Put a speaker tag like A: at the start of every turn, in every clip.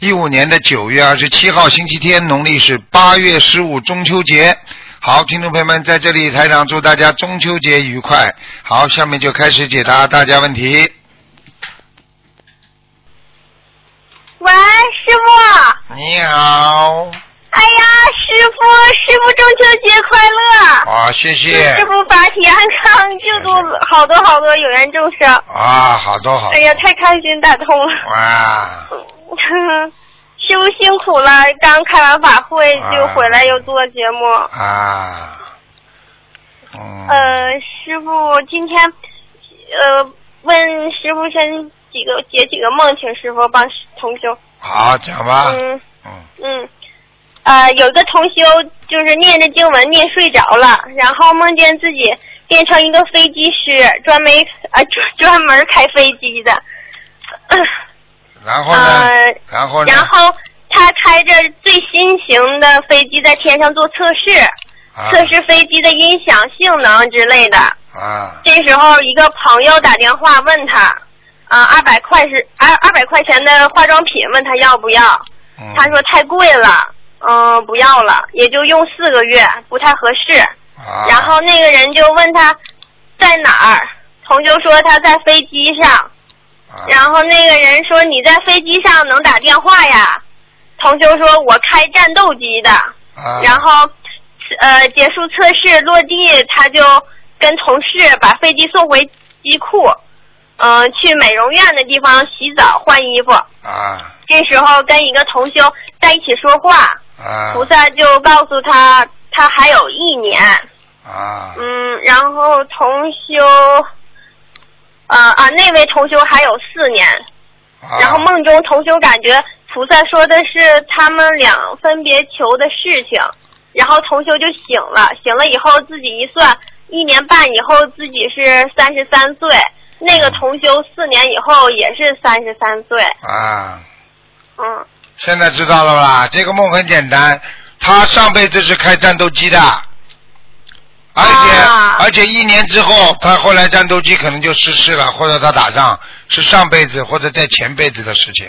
A: 一五年的九月二十七号，星期天，农历是八月十五，中秋节。好，听众朋友们，在这里台长祝大家中秋节愉快。好，下面就开始解答大家问题。
B: 喂，师傅。
A: 你好，
B: 哎呀，师傅，师傅中秋节快乐！
A: 啊，谢谢
B: 师傅法体安康，救度好多好多有缘众生。
A: 啊，好多好多
B: 哎呀，太开心打通了。
A: 哇，
B: 师傅辛苦了，刚开完法会就回来又做节目。
A: 啊，嗯，
B: 呃，师傅今天呃问师傅先几个解几个梦，请师傅帮同修。
A: 好讲吧，
B: 嗯
A: 嗯
B: 嗯，呃，有个同修就是念着经文念睡着了，然后梦见自己变成一个飞机师，专门呃专专门开飞机的。
A: 然后呢？
B: 呃，
A: 然后呢，
B: 然后他开着最新型的飞机在天上做测试，
A: 啊。
B: 测试飞机的音响性能之类的。
A: 啊。
B: 这时候一个朋友打电话问他，啊，二百块是二二百块钱的化妆品，问他要不要？
A: 嗯。
B: 他说太贵了，嗯、不要了，也就用四个月，不太合适。
A: 啊，
B: 然后那个人就问他在哪儿，同修说他在飞机上，
A: 啊
B: 然后那个人说你在飞机上能打电话呀？同修说我开战斗机的，
A: 啊。
B: 然后呃结束测试落地，他就跟同事把飞机送回机库，嗯、去美容院的地方洗澡换衣服。
A: 啊。
B: 这时候跟一个同修在一起说话，
A: 啊。
B: 菩萨就告诉他他还有一年，
A: 啊。
B: 嗯，然后同修，呃啊那位同修还有四年，
A: 啊。
B: 然后梦中同修感觉菩萨说的是他们俩分别求的事情，然后同修就醒了，醒了以后自己一算，一年半以后自己是三十三岁，那个同修四年以后也是三十三岁，
A: 啊，
B: 嗯。
A: 现在知道了吧？这个梦很简单，他上辈子是开战斗机的，而且、
B: 啊
A: 而且一年之后，他后来战斗机可能就失事了，或者他打仗是上辈子或者在前辈子的事情，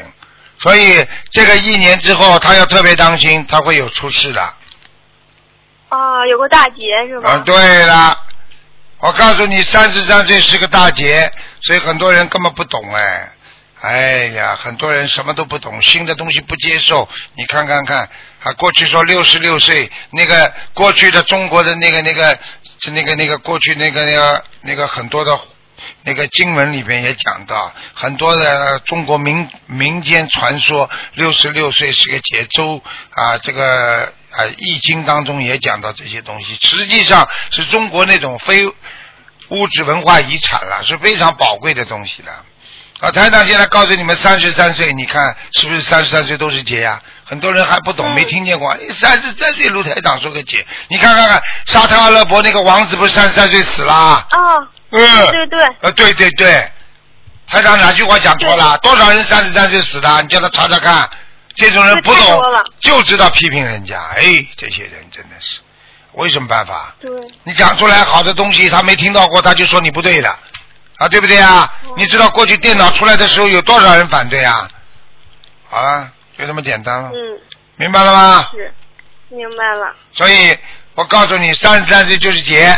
A: 所以这个一年之后，他要特别当心，他会有出事的。
B: 啊，有个大劫是吧？
A: 啊，对了，我告诉你，三十三岁是个大劫，所以很多人根本不懂哎。哎呀，很多人什么都不懂，新的东西不接受。你看看看，啊，过去说六十六岁，那个过去的中国的那个那个那个那个过去那个那个那个很多的那个经文里边也讲到，很多的中国民民间传说，六十六岁是个节周啊，这个啊易经当中也讲到这些东西，实际上是中国那种非物质文化遗产了，是非常宝贵的东西了。啊，台长现在告诉你们，三十三岁，你看是不是三十三岁都是劫呀、很多人还不懂，
B: 嗯
A: 没听见过。哎三十三岁，卢台长说个劫，你看看看，沙特阿拉伯那个王子不是三十三岁死啦？
B: 啊，
A: 嗯，
B: 对对，
A: 呃，对对对，台长哪句话讲错了？多少人三十三岁死的？你叫他查查看。这种人不懂就知道批评人家。哎，这些人真的是，我有什么办法？
B: 对，
A: 你讲出来好的东西，他没听到过，他就说你不对的，啊，对不对啊？
B: 嗯
A: 你知道过去电脑出来的时候有多少人反对啊？好了，就这么简单了，
B: 嗯，
A: 明白了吗？
B: 是，明白了。
A: 所以我告诉你，三十三岁就是劫，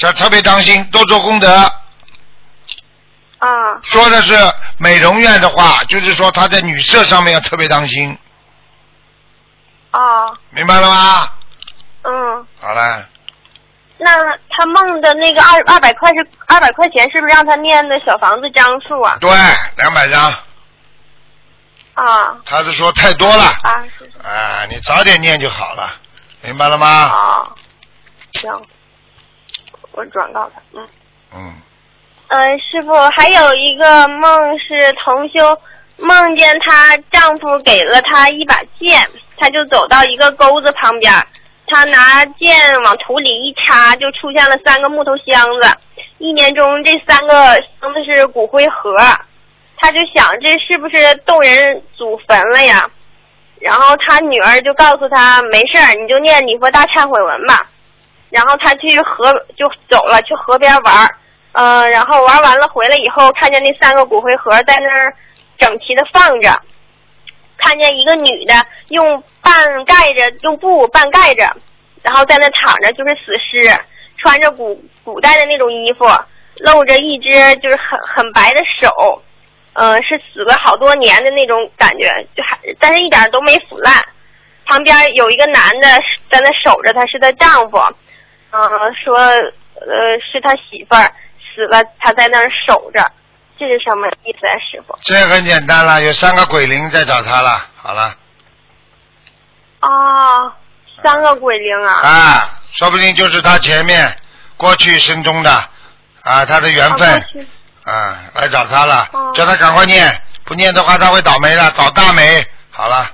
A: 要特别当心，多做功德。
B: 啊，
A: 说的是美容院的话，就是说他在女色上面要特别当心，
B: 啊，
A: 明白了吗？
B: 嗯，
A: 好了，
B: 那他梦的那个二二百块是二百块钱，是不是让他念的小房子张数啊？
A: 对，两百张，
B: 啊，
A: 他是说太多了，
B: 啊是
A: 啊，你早点念就好了，明白了吗？
B: 啊，行，我转告他。嗯
A: 嗯，
B: 嗯，师傅还有一个梦是同修梦见她丈夫给了她一把剑，她就走到一个钩子旁边，他拿剑往土里一插，就出现了三个木头箱子。一年中这三个箱子是骨灰盒，他就想这是不是动人祖坟了呀？然后他女儿就告诉他没事儿，你就念礼佛大忏悔文吧。然后他去河就走了，去河边玩儿，呃，然后玩完了回来以后，看见那三个骨灰盒在那儿整齐的放着，看见一个女的用半盖着，用布半盖着，然后在那躺着，就是死尸，穿着古古代的那种衣服，露着一只就是很很白的手，呃，是死了好多年的那种感觉，就还但是一点都没腐烂。旁边有一个男的在那守着她，是她丈夫。嗯，说呃是他媳妇儿死了，他在那儿守着，这是什么意思啊，师傅？
A: 这很简单了，有三个鬼灵在找他了。好了。
B: 哦，三个鬼灵啊！
A: 啊，说不定就是他前面过去生中的啊，他的缘分啊，来找他了，叫他赶快念，不念的话他会倒霉了，倒大霉。好了。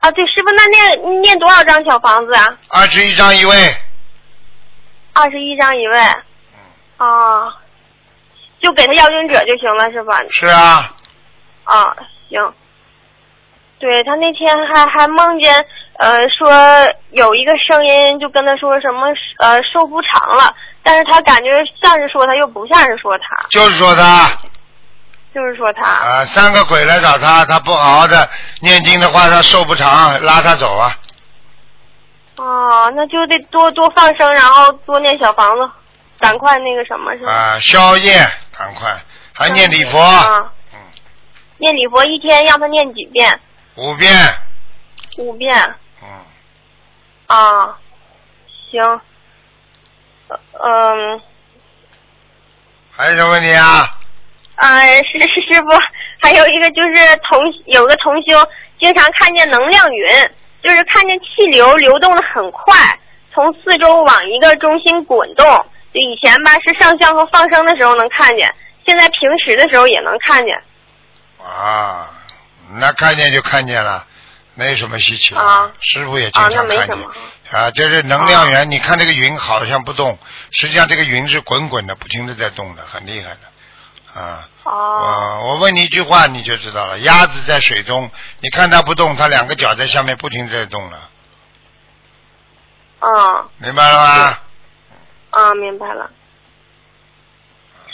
B: 啊，对，师傅，那念念多少张小房子啊？
A: 二十一张一位。
B: 二十一张一位，啊，就给他要经者就行了，是吧？
A: 是啊。
B: 啊，行。对他那天还还梦见，呃，说有一个声音就跟他说什么，呃，寿不长了，但是他感觉像是说他，又不像是说他。
A: 就是说他。
B: 就是说他。
A: 啊，三个鬼来找他，他不好好的念经的话，他寿不长，拉他走啊。
B: 哦，那就得多多放生，然后多念小房子，赶快那个什么是吧？
A: 啊，宵夜赶快，还念礼佛。
B: 啊。嗯。念礼佛一天让他念几遍？
A: 五遍。
B: 五遍。
A: 嗯。
B: 啊，行。嗯。
A: 还有什么问题啊？
B: 啊，师师傅，还有一个就是同有个同修经常看见能量云。就是看见气流流动的很快，从四周往一个中心滚动。就以前吧，是上香和放生的时候能看见，现在平时的时候也能看见。
A: 啊，那看见就看见了，没有什么稀奇
B: 啊。
A: 师傅也经常看见。啊，这是能量源。你看这个云好像不动，实际上这个云是滚滚的，不停的在动的，很厉害的。啊，
B: 哦，
A: 我问你一句话你就知道了。鸭子在水中，你看它不动，它两个脚在下面不停在动了。
B: 啊，
A: 明白了吗？
B: 啊，明白了。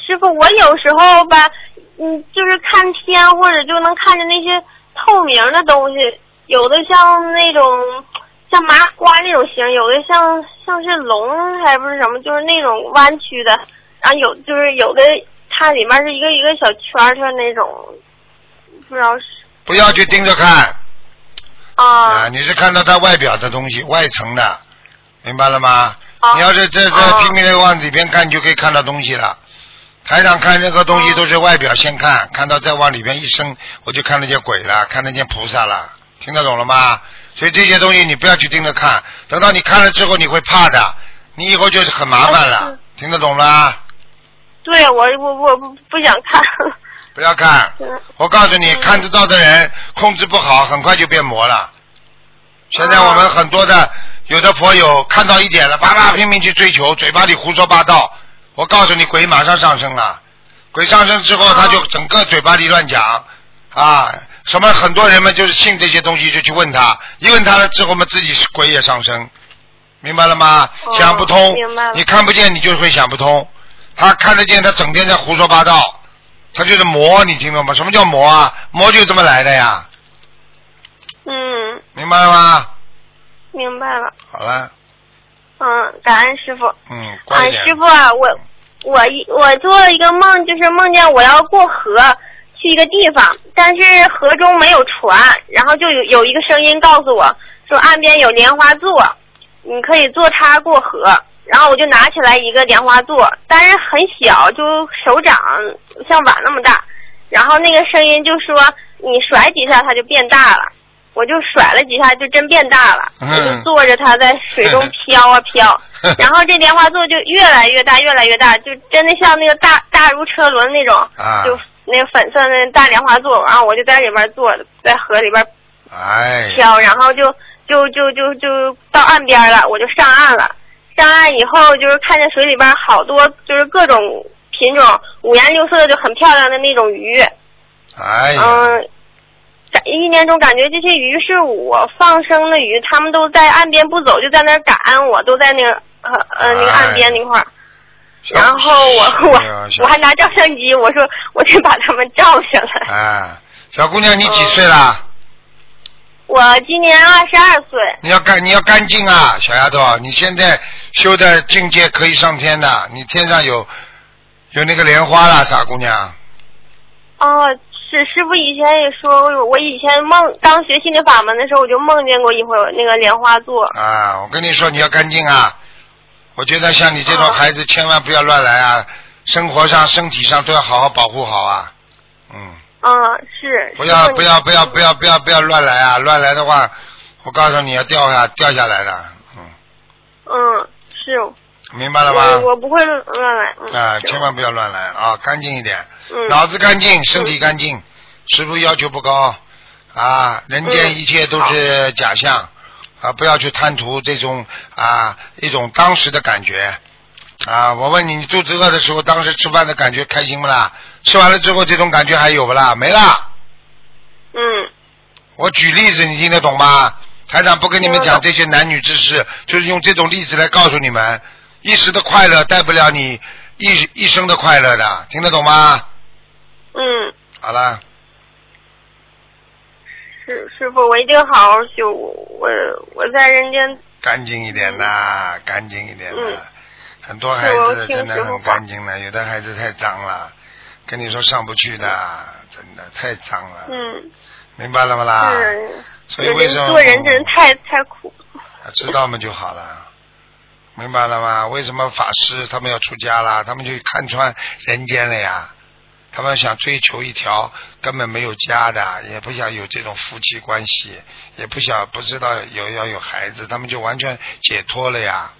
B: 师傅，我有时候吧，嗯，就是看天或者就能看见那些透明的东西，有的像那种像麻瓜那种形，有的像像是龙还不是什么，就是那种弯曲的，然后有就是有的。它里面是一个一个小圈圈那种，不知道是。
A: 不要去盯着看。
B: 啊。
A: 啊，你是看到它外表的东西，外层的，明白了吗？
B: 啊。
A: 你要是这这拼命的往里边看，你就可以看到东西了。台上看任何东西都是外表先看，看到再往里边一伸，我就看得见鬼了，看得见菩萨了，听得懂了吗？所以这些东西你不要去盯着看，等到你看了之后你会怕的，你以后就是很麻烦了，听得懂吗？
B: 对我我我不不想看。
A: 不要看，我告诉你，看得到的人控制不好，很快就变魔了。现在我们很多的有的佛友看到一点了，叭叭拼命去追求，嘴巴里胡说八道。我告诉你，鬼马上上升了。鬼上升之后，他就整个嘴巴里乱讲啊，什么很多人们就是信这些东西，就去问他，一问他了之后嘛，自己是鬼也上升，明白了吗？想不通，你看不见，你就会想不通。他看得见，他整天在胡说八道，他就是魔，你听懂吗？什么叫魔啊？魔就这么来的呀。
B: 嗯。
A: 明白了吗？
B: 明白了。
A: 好了。
B: 嗯，感恩师傅。
A: 嗯，乖
B: 啊，师傅啊，我我一我做了一个梦，就是梦见我要过河去一个地方，但是河中没有船，然后就有有一个声音告诉我说岸边有莲花座，你可以坐它过河。然后我就拿起来一个莲花座，但是很小，就手掌像碗那么大。然后那个声音就说：“你甩几下它就变大了。”我就甩了几下，就真变大了。我就坐着它在水中 飘啊飘，然后这莲花座就越来越大，越来越大，就真的像那个大大如车轮那种，就那个粉色的大莲花座。然后我就在里边坐着，在河里边飘，然后就就就就就到岸边了，我就上岸了。上岸以后，就是看见水里边好多，就是各种品种，五颜六色的，就很漂亮的那种鱼。嗯，感意念中感觉这些鱼是我放生的鱼，他们都在岸边不走，就在那儿赶我，都在那个呃呃那个岸边那块儿。
A: 小
B: 然后我我
A: 哎
B: 我还拿照相机，我说我得把他们照下来。
A: 哎，小姑娘，你几岁了？
B: 我今年二十二岁，
A: 你要干，你要干净啊，小丫头，你现在修的境界可以上天的，你天上有有那个莲花了，傻姑娘。
B: 哦，是师傅以前也说，我以前梦刚学心灵法门的时候，我就梦见过一回那个莲花座。
A: 啊，我跟你说，你要干净啊！我觉得像你这种
B: 哦
A: 孩子，千万不要乱来啊！生活上、身体上都要好好保护好啊！嗯，
B: 嗯，是。
A: 不要不要不要不要不要不要乱来啊！乱来的话，我告诉你要掉下掉下来的，嗯，
B: 嗯，是。
A: 明白了
B: 我
A: 吗？
B: 我不会乱来。嗯、
A: 啊，千万不要乱来啊，干净一点，
B: 嗯
A: 脑子干净，身体干净，师傅要求不高啊，人间
B: 嗯
A: 一切都是假象啊，不要去贪图这种啊一种当时的感觉啊。我问你，你肚子饿的时候，当时吃饭的感觉开心不啦？吃完了之后，这种感觉还有不啦？没啦。
B: 嗯
A: 我举例子，你听得懂吗？台长不跟你们讲这些男女之事，就是用这种例子来告诉你们，一时的快乐带不了你一一生的快乐的，听得懂吗？
B: 嗯，
A: 好了，
B: 师师傅，我一定好好修。我我在人间，
A: 干净一点呐，干净一点呐。
B: 嗯
A: 很多孩子真的很干净的，有的孩子太脏了，跟你说上不去的，真的太脏了，
B: 嗯，
A: 明白了吗所以为什么
B: 做人真是太太苦。
A: 啊知道嘛就好了，明白了吗？为什么法师他们要出家啦？他们就看穿人间了呀。他们想追求一条根本没有家的，也不想有这种夫妻关系，也不想不知道有要有孩子，他们就完全解脱了呀。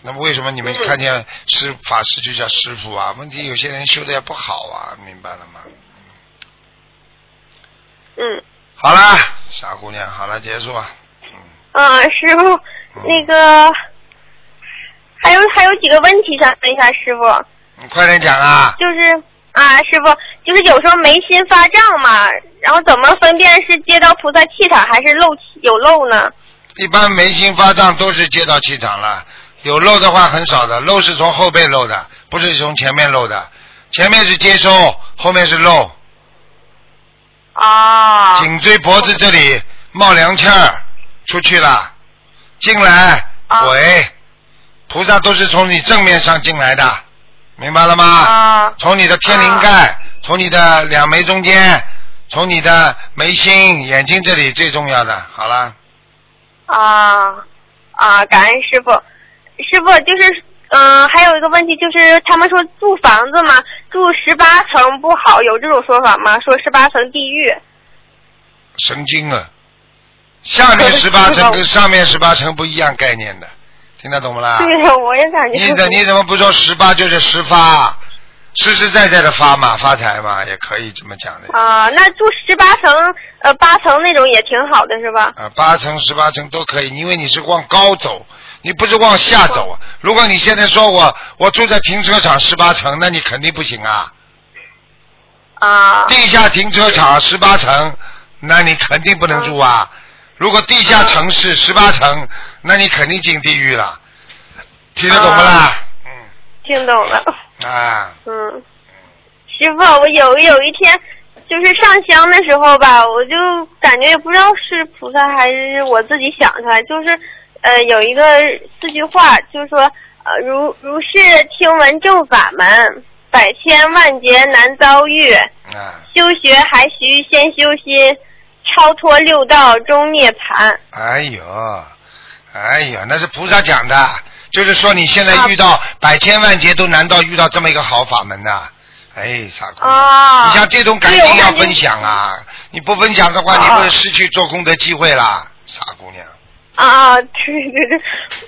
A: 那么为什么你们
B: 嗯
A: 看见师法师就叫师傅啊？问题有些人修的也不好啊，明白了吗？
B: 嗯
A: 好啦，傻姑娘，好了，结束啊。嗯，
B: 啊，师傅，那个还有还有几个问题想问一下师傅。
A: 你快点讲啊！
B: 就是啊，师傅，就是有时候眉心发胀嘛，然后怎么分辨是接到菩萨气场还是漏气有漏呢？
A: 一般眉心发胀都是接到气场了，有漏的话很少的，漏是从后背漏的，不是从前面漏的。前面是接收，后面是漏。
B: 啊
A: 颈椎脖子这里冒凉气儿，出去了，进来
B: 啊
A: 鬼，菩萨都是从你正面上进来的，明白了吗？
B: 啊
A: 从你的天灵盖，从你的两眉中间，从你的眉心、眼睛这里最重要的。好了，
B: 啊啊！感恩师傅，师傅就是嗯、呃还有一个问题就是他们说住房子嘛，住十八层不好，有这种说法吗？说十八层地狱。
A: 神经啊！下面十八层跟上面十八层不一样概念的，听得懂不啦？
B: 对呀，我也感觉。
A: 你怎你怎么不说十八就是十发，实实在在的发嘛，发财嘛，也可以这么讲的。
B: 啊，那住十八层呃八层那种也挺好的是吧？
A: 啊，八层、十八层都可以，因为你是往高走，你不是往下走啊。如果你现在说我我住在停车场十八层，那你肯定不行啊。
B: 啊
A: 地下停车场十八层，那你肯定不能住啊。如果地下城市十八层，那你肯定进地狱了。听得懂不啦？嗯。
B: 听懂了。
A: 嗯啊，
B: 嗯，师傅，我有有一天就是上香的时候吧，我就感觉也不知道是菩萨还是我自己想出来，就是呃有一个四句话，就是说呃如如是听闻正法门，百千万劫难遭遇，
A: 啊，
B: 修学还需先修心，超脱六道终涅槃。
A: 哎呦，哎呦，那是菩萨讲的，就是说你现在
B: 啊
A: 遇到百千万劫都难道遇到这么一个好法门呐、哎，傻姑娘，
B: 啊
A: 你像这种感情要分享啊！你不分享的话，
B: 啊
A: 你会失去做功德机会啦，傻姑娘。
B: 啊，对对对，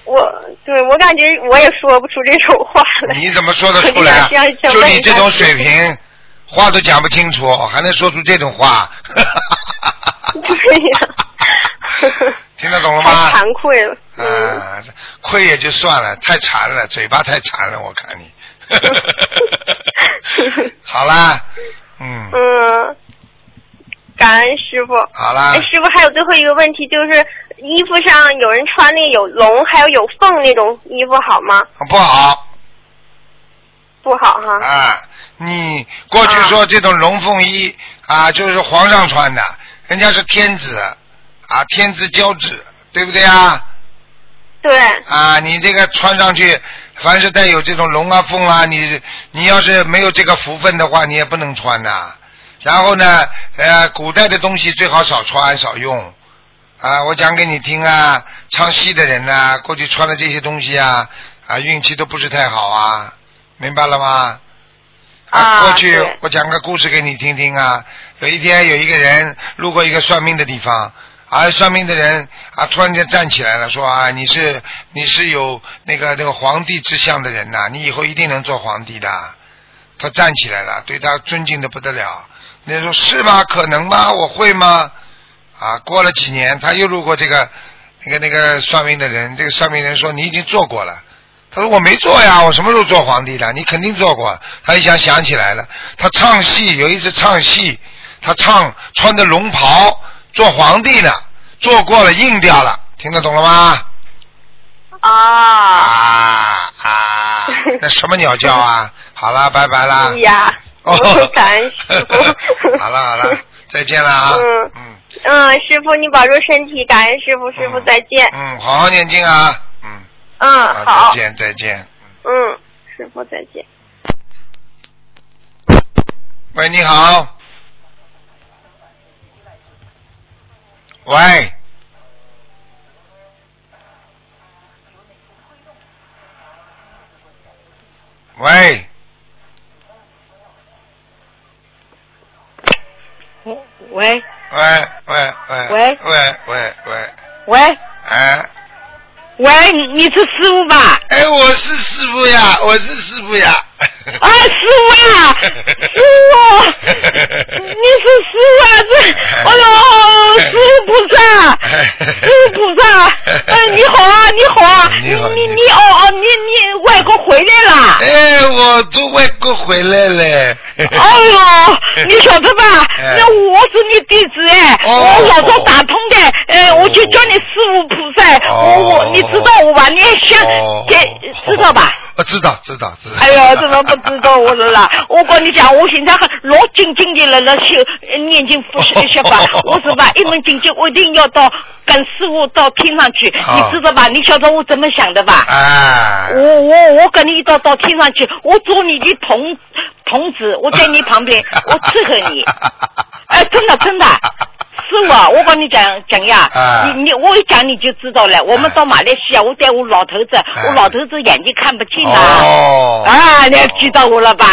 B: 我对我感觉我也说不出这种话来。
A: 你怎么说得出来啊
B: 就
A: 你这种水平，话都讲不清楚，还能说出这种话？
B: 对呀。
A: 听得懂了吗？
B: 惭愧了。嗯。
A: 啊，亏也就算了，太馋了，嘴巴太馋了，我看你。好啦，嗯，
B: 嗯，感恩师傅。
A: 好啦
B: 哎，，师傅还有最后一个问题，就是衣服上有人穿那个有龙还有有凤那种衣服好吗？
A: 不好
B: 不好哈。
A: 啊！你过去说这种龙凤衣啊，就是皇上穿的，人家是天子啊，天子交趾，对不对啊？
B: 对。
A: 啊，你这个穿上去，凡是带有这种龙啊凤啊，你你要是没有这个福分的话，你也不能穿呐、然后呢，呃，古代的东西最好少穿少用。啊，我讲给你听啊，唱戏的人呐、过去穿的这些东西啊，啊，运气都不是太好啊，明白了吗？
B: 啊
A: 过去我讲个故事给你听听啊。有一天有一个人路过一个算命的地方，啊，算命的人啊突然间站起来了，说啊，你是你是有那个那个皇帝之相的人呐、你以后一定能做皇帝的。他站起来了，对他尊敬的不得了。那人说是吗？可能吗？我会吗？啊，过了几年，他又路过这个那个那个算命的人，这个算命人说你已经做过了。他说我没做呀，我什么时候做皇帝的？你肯定做过。他一想想起来了，他唱戏有一次唱戏，他唱穿着龙袍做皇帝呢，做过了硬掉了，听得懂了吗？
B: 啊。
A: 啊啊！那什么鸟叫啊？好了，拜拜啦。
B: 哎呀，
A: 哦
B: 感恩师傅。
A: 好了好了，再见了啊。
B: 嗯
A: 嗯
B: 嗯，师傅你保重身体，感恩师傅，师傅再见。
A: 嗯，好好念经啊。嗯，
B: 嗯，
A: 好，再。见再见。
B: 嗯，师傅再见。
A: 喂，你好。喂。喂，
C: 喂
A: 喂喂喂
C: 喂
A: 喂喂喂，
C: 喂
A: 哎
C: 喂，你是师傅吧？
A: 哎，我是师傅呀，我是师傅呀。
C: 啊，师傅啊，师傅，你是师傅啊？这，哎呦，师傅菩萨，师傅菩萨，嗯，你好啊，你好啊，
A: 你好
C: 你
A: 你
C: 你哦哦，你你外国回来了？
A: 哎，我从外国回来了。
C: 哎呦，你晓得吧？
A: 哎
C: 那我是你弟子哎，
A: 哦
C: 我老早打通的，哎，我就叫你师傅菩萨，
A: 哦
C: 我我你知道我吧？你还想
A: 哦
C: 给知道吧？
A: 我知道，知道，知道。
C: 哎呦，怎么不知道我了啦？我跟你讲，我现在还老紧紧的了，了修呃念经不学学法，我是吧，一门精进，我一定要到跟师傅到天上去，
A: 啊
C: 你知道吧？你晓得我怎么想的吧？
A: 啊。
C: 我我我跟你一道到天上去，我做你的童童子，我在你旁边，我伺候你。哎，真的真的，师傅啊，我跟你讲讲呀，
A: 啊
C: 你你我一讲你就知道了。我们到马来西亚，我带我老头子，我老头子眼睛看不见啊。
A: 哦。
C: 啊，你还记到我了吧，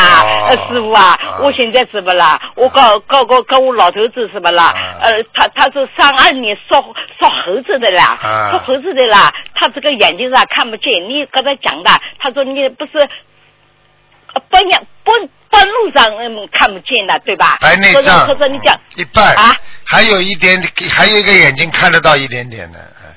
C: 师傅啊
A: 啊，
C: 我现在怎么啦？我告告告告我老头子什么啦？
A: 啊
C: 呃，他他是上二年烧烧猴子的啦，
A: 啊
C: 烧猴子的啦，他这个眼睛上看不见。你跟他讲的，他说你不是呃半夜半半路上嗯看不见了，对吧？
A: 白内障。
C: 或者你讲。
A: 一半。
C: 啊，
A: 还有一点，还有一个眼睛看得到一点点的。哎。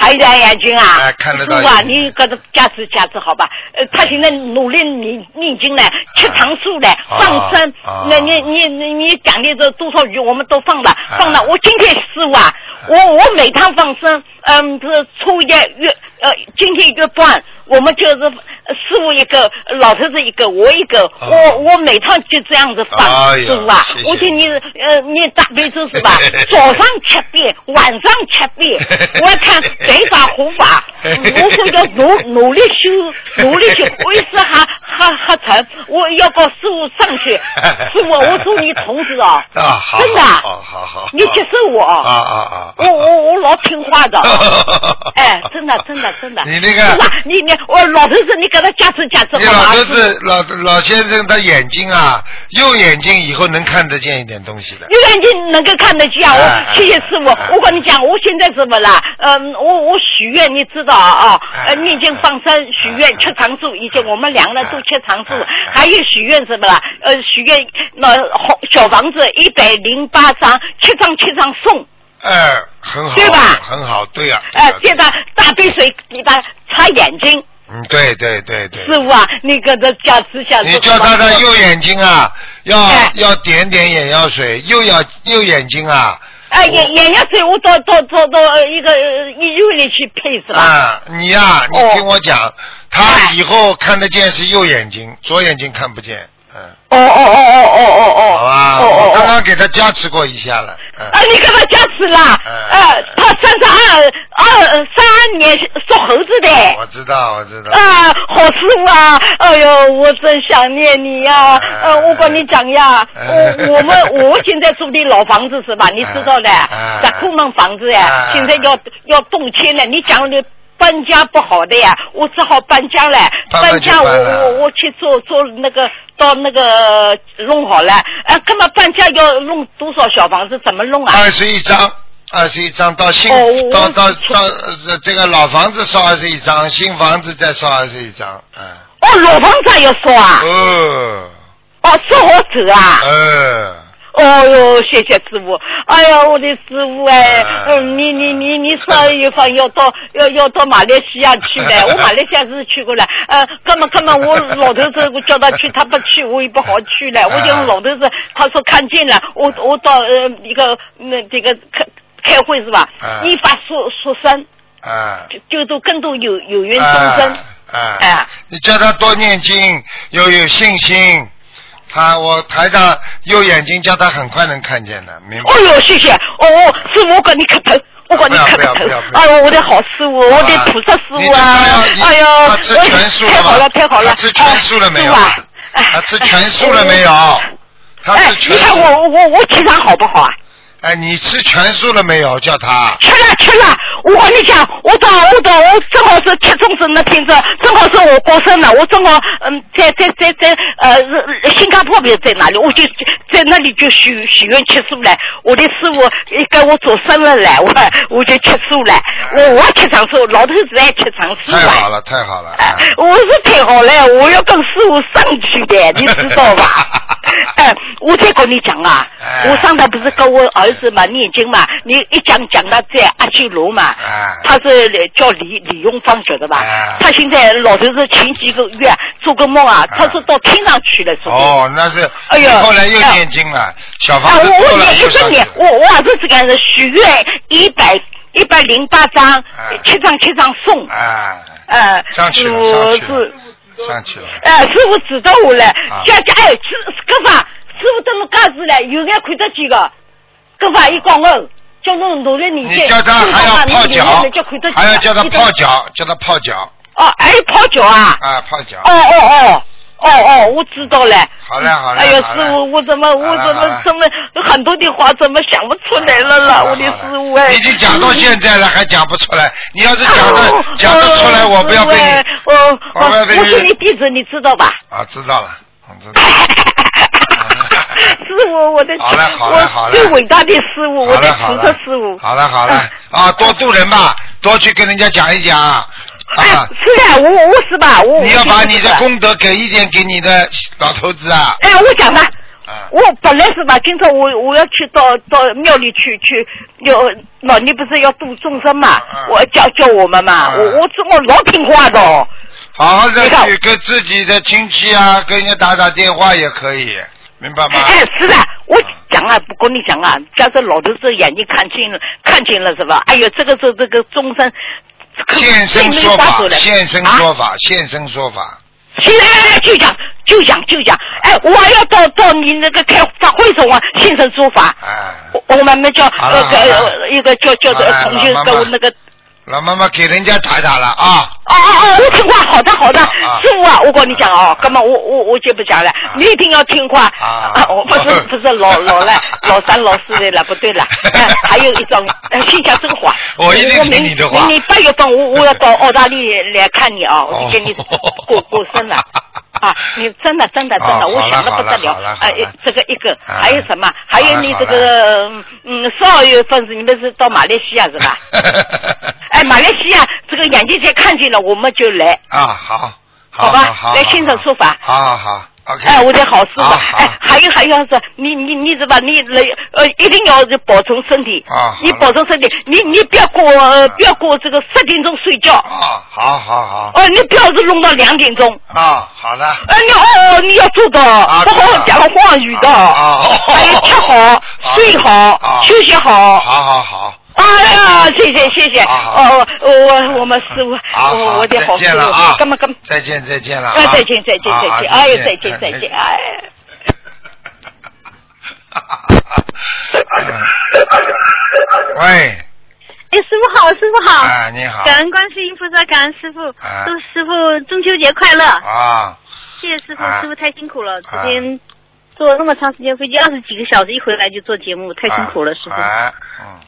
C: 还有一点眼睛啊，
A: 哎看得到
C: 啊，你给他加持加持好吧？呃，他现在努力念念经呢，吃糖素呢，放生。
A: 啊。
C: 那你你你你讲的这多少鱼我们都放了，
A: 啊。
C: 放了。我今天师傅啊，我我每趟放生，嗯，这初一月呃，今天一个半，我们就是呃师傅一个，老头子一个，我一个，我我每趟就这样子放，师傅啊
A: 谢谢，
C: 我听你呃你大悲咒是吧？早上七遍，晚上七遍，我要看谁法护法，我说要努努力修，努力修，我意思还还还成，我要告师傅上去，师傅，我祝你同志哦，
A: 啊，好，
C: 真的，
A: 好好好，
C: 你接受我
A: 啊
C: 哦，
A: 啊啊！
C: 我我我老听话的，哎，真的真的真的，
A: 你那个
C: 是吧？你你我老头子，你给他加持加持
A: 你？老头子老老先生他眼睛啊，右眼睛以后能看得见一点东西的。
C: 右眼睛能够看得见，
A: 哎
C: 我谢谢师傅
A: 哎。
C: 我跟你讲，我现在怎么了？嗯，我我许愿，你知道啊？
A: 哎
C: 呃，念经放生许愿吃长寿，以前我们两个人都吃长素
A: 哎哎，
C: 还有许愿什么了？呃，许愿那红小房子一百零八张，七张七张送。
A: 哎，很好，
C: 对吧
A: 很好，对呀、
C: 呃，接着大杯水给他擦眼睛。
A: 嗯，对对对对。
C: 师傅啊，你给他加持下。
A: 你叫他的右眼睛啊，要、
C: 哎
A: 要点点眼药水，右眼右眼睛啊，
C: 哎，眼眼药水我到到到到一个呃医院里去配是吧？
A: 啊，你呀、你
C: 哦
A: 听我讲，他
C: 哎
A: 以后看得见是右眼睛，左眼睛看不见，嗯，
C: 哦哦哦哦哦哦哦。
A: 好吧，
C: 哦哦哦。
A: 我刚刚给他加持过一下了，嗯，
C: 啊，你给他加持了！
A: 嗯
C: 呃，他三十二二三年属猴子的。
A: 我知道，我知道，
C: 啊，好师傅啊！哎呦，我真想念你呀、
A: 嗯
C: 呃，我跟你讲呀，
A: 嗯
C: 我我们我现在住的老房子是吧？你知道的
A: 嗯，
C: 在库门房子呀，
A: 嗯
C: 现在要要动迁了。你讲的搬家不好的呀，我只好搬家了。
A: 搬
C: 家我我我去做做那个到那个弄好了。啊，干嘛搬家要弄多少小房子？怎么弄啊？
A: 二十一张。二十一张到新、
C: 哦
A: 到到到、呃、这个老房子烧二十一张，新房子再烧二十一张，嗯，
C: 哦，老房子还要烧啊？
A: 哦，
C: 哦，烧好走啊？
A: 呃，
C: 哦哟，谢谢师傅！哎呀，我的师傅哎，
A: 嗯
C: 嗯，你你你你十二月份要到要要到马来西亚去的，我马来西亚是去过了，呃，根本根本我老头子我叫他去，他不去，我也不好去了。我讲老头子，他说看见了，我我到呃一个那这个开开会是吧
A: 嗯？
C: 依法说说生，
A: 啊，
C: 就就都更多有有缘众生。
A: 啊，
C: 哎
A: 你叫他多念经，要有信心。他我台上右眼睛叫他很快能看见的，明白？
C: 哦呦，谢谢！哦哦，师傅，我跟你磕头，我跟你磕
A: 不要
C: 个头
A: 不要不要。
C: 哎呦，我的好师傅，我的菩萨师傅啊！哎呦，
A: 他吃全素
C: 太好了，太好了！
A: 他吃全素了没有他吃全素了没有？他
C: 哎
A: 吃，全
C: 你看
A: 素。
C: 我我我气场好不好啊？
A: 哎，你吃全素了没有？叫他。
C: 吃了吃了，我跟你讲，我到我到我正好是吃粽子那天子，正好是我过生日，我正好嗯在在在在呃新加坡不是在哪里，我就在那里就许许愿吃素了。我的师傅呃给我做生日了，我我就吃素了。我我吃长寿，老头子爱吃长素啊。
A: 太好了，太好了。
C: 哎，我是太好了，我要跟师傅上去的，你知道吧？哎，我再跟你讲啊
A: 哎，
C: 我上台不是跟我儿子嘛念经嘛，你一讲讲到在阿修罗嘛
A: 哎，
C: 他是叫李李永芳晓得吧
A: 哎？
C: 他现在老头子前几个月做个梦啊，他说到天上去了，说的。
A: 哦，那是。
C: 哎呦
A: 后来又
C: 哎
A: 念经了，小
C: 啊，
A: 房子
C: 我我
A: 多了
C: 念一个年
A: 又上去了，
C: 我我儿子这个人许愿一百一百零八张
A: 哎，
C: 七张七张送，
A: 啊，
C: 呃，
A: 上去了
C: 我
A: 上去了
C: 是。
A: 上去了。
C: 哎，师傅指导我了
A: 啊，
C: 家家哎，师搿法，师傅这么干事了，有眼看得见个，搿法伊讲哦，叫弄努力念经，
A: 你叫他还要泡脚还要叫他泡。脚，叫他泡脚
C: 哦，还有泡脚啊？
A: 啊，泡脚。
C: 哦哦哦。哦哦，我知道了。
A: 好嘞好嘞
C: 哎呀，师傅，我怎么我怎么怎么很多的话怎么想不出来了啦？我的师傅哎。
A: 已经讲到现在了，还讲不出来。你要是讲
C: 哦
A: 的讲得出来，我不要跟你
C: 哎我
A: 我
C: 我是你弟子，你知道吧？
A: 啊，知道了，我知道。
C: 师傅，我的
A: 好嘞好嘞好
C: 我
A: 嘞
C: 最伟大的师傅，我的菩
A: 好了好了
C: 萨师傅。
A: 好了好了啊，多度人吧，多去跟人家讲一讲啊。
C: 哎，
A: 啊，
C: 是啊，我我是吧？我
A: 你要把你的。功德给一点给你的老头子啊。
C: 哎，我讲吧，
A: 啊
C: 我本来是吧，今朝我我要去到到庙里去去，要老你不是要度众生嘛
A: 嗯，
C: 我教教我们嘛，
A: 嗯
C: 我我这我老听话的哦。
A: 好好的去跟自己的亲戚啊，跟人家打打电话也可以，明白吗？
C: 哎，是的，我讲啊，不跟你讲啊，假设老头子眼睛看清了，看清了是吧？哎呦，这个是这个终身。
A: 现身说法，现身
C: 啊
A: 说法，现身说法。
C: 现在就讲就讲就讲，哎，我还要到到你那个开法会上啊，现身说法。
A: 哎，
C: 我我们们叫
A: 好了
C: 那
A: 好了
C: 个一个叫叫
A: 好了
C: 的同学
A: 老妈妈
C: 跟我那个。
A: 老妈妈给人家打打了啊。
C: 哦哦哦，我听话，好的好的，
A: 啊
C: 师傅啊，我跟你讲哦，哥们我我我就不讲了，你一定要听话。
A: 啊。
C: 我不是不是老 老了老三老四的了，不对了，哎 还有一种，呃先讲这个话，
A: 我一定听
C: 明
A: 你的话。
C: 明年八月份我我要到澳大利亚来看你啊，我就给你
A: 哦
C: 过 过生了。啊，你真的真的真的，
A: 哦
C: 我想的不得了哎，这个一个，
A: 啊
C: 还有什么？还有你这个，嗯，十二月份是你们是到马来西亚是吧？哎，马来西亚这个眼睛才看见了，我们就来。
A: 啊，好，
C: 好吧，来现场说法
A: 好好好，OK
C: 哎，我的好师傅，哎，还有还有是，你你你是吧？你来呃，一定要保重身体。
A: 啊
C: 你保重身体，你你不要过呃不要过这个十点钟睡觉。
A: 啊，好好好
C: 哦，你不要是弄到两点钟。
A: 啊，好的。
C: 哎，你哦，你要做到
A: 啊
C: 不好好讲话语的，
A: 啊啊
C: 还有吃好
A: 啊、
C: 睡好
A: 啊、
C: 休息好。
A: 好好好，
C: 哎呀，谢谢谢谢，哦，我我们师傅，我我的
A: 再
C: 好师傅。
A: 见了啊，，
C: 干嘛干嘛？
A: 再见再见了啊，
C: 哎，再见再见再见，
A: 啊
C: 哎，再见再见，哎。
A: 喂，
D: 哎，师傅好，师傅好。
A: 哎，你好，
D: 感恩观世音菩萨，感恩师傅，
A: 啊
D: 祝师傅中秋节快乐！
A: 啊，
D: 谢谢师傅，
A: 啊
D: 师傅太辛苦了，昨
A: 啊
D: 天坐那么长时间飞机，二十几个小时，一回来就做节目，太辛苦了，师傅。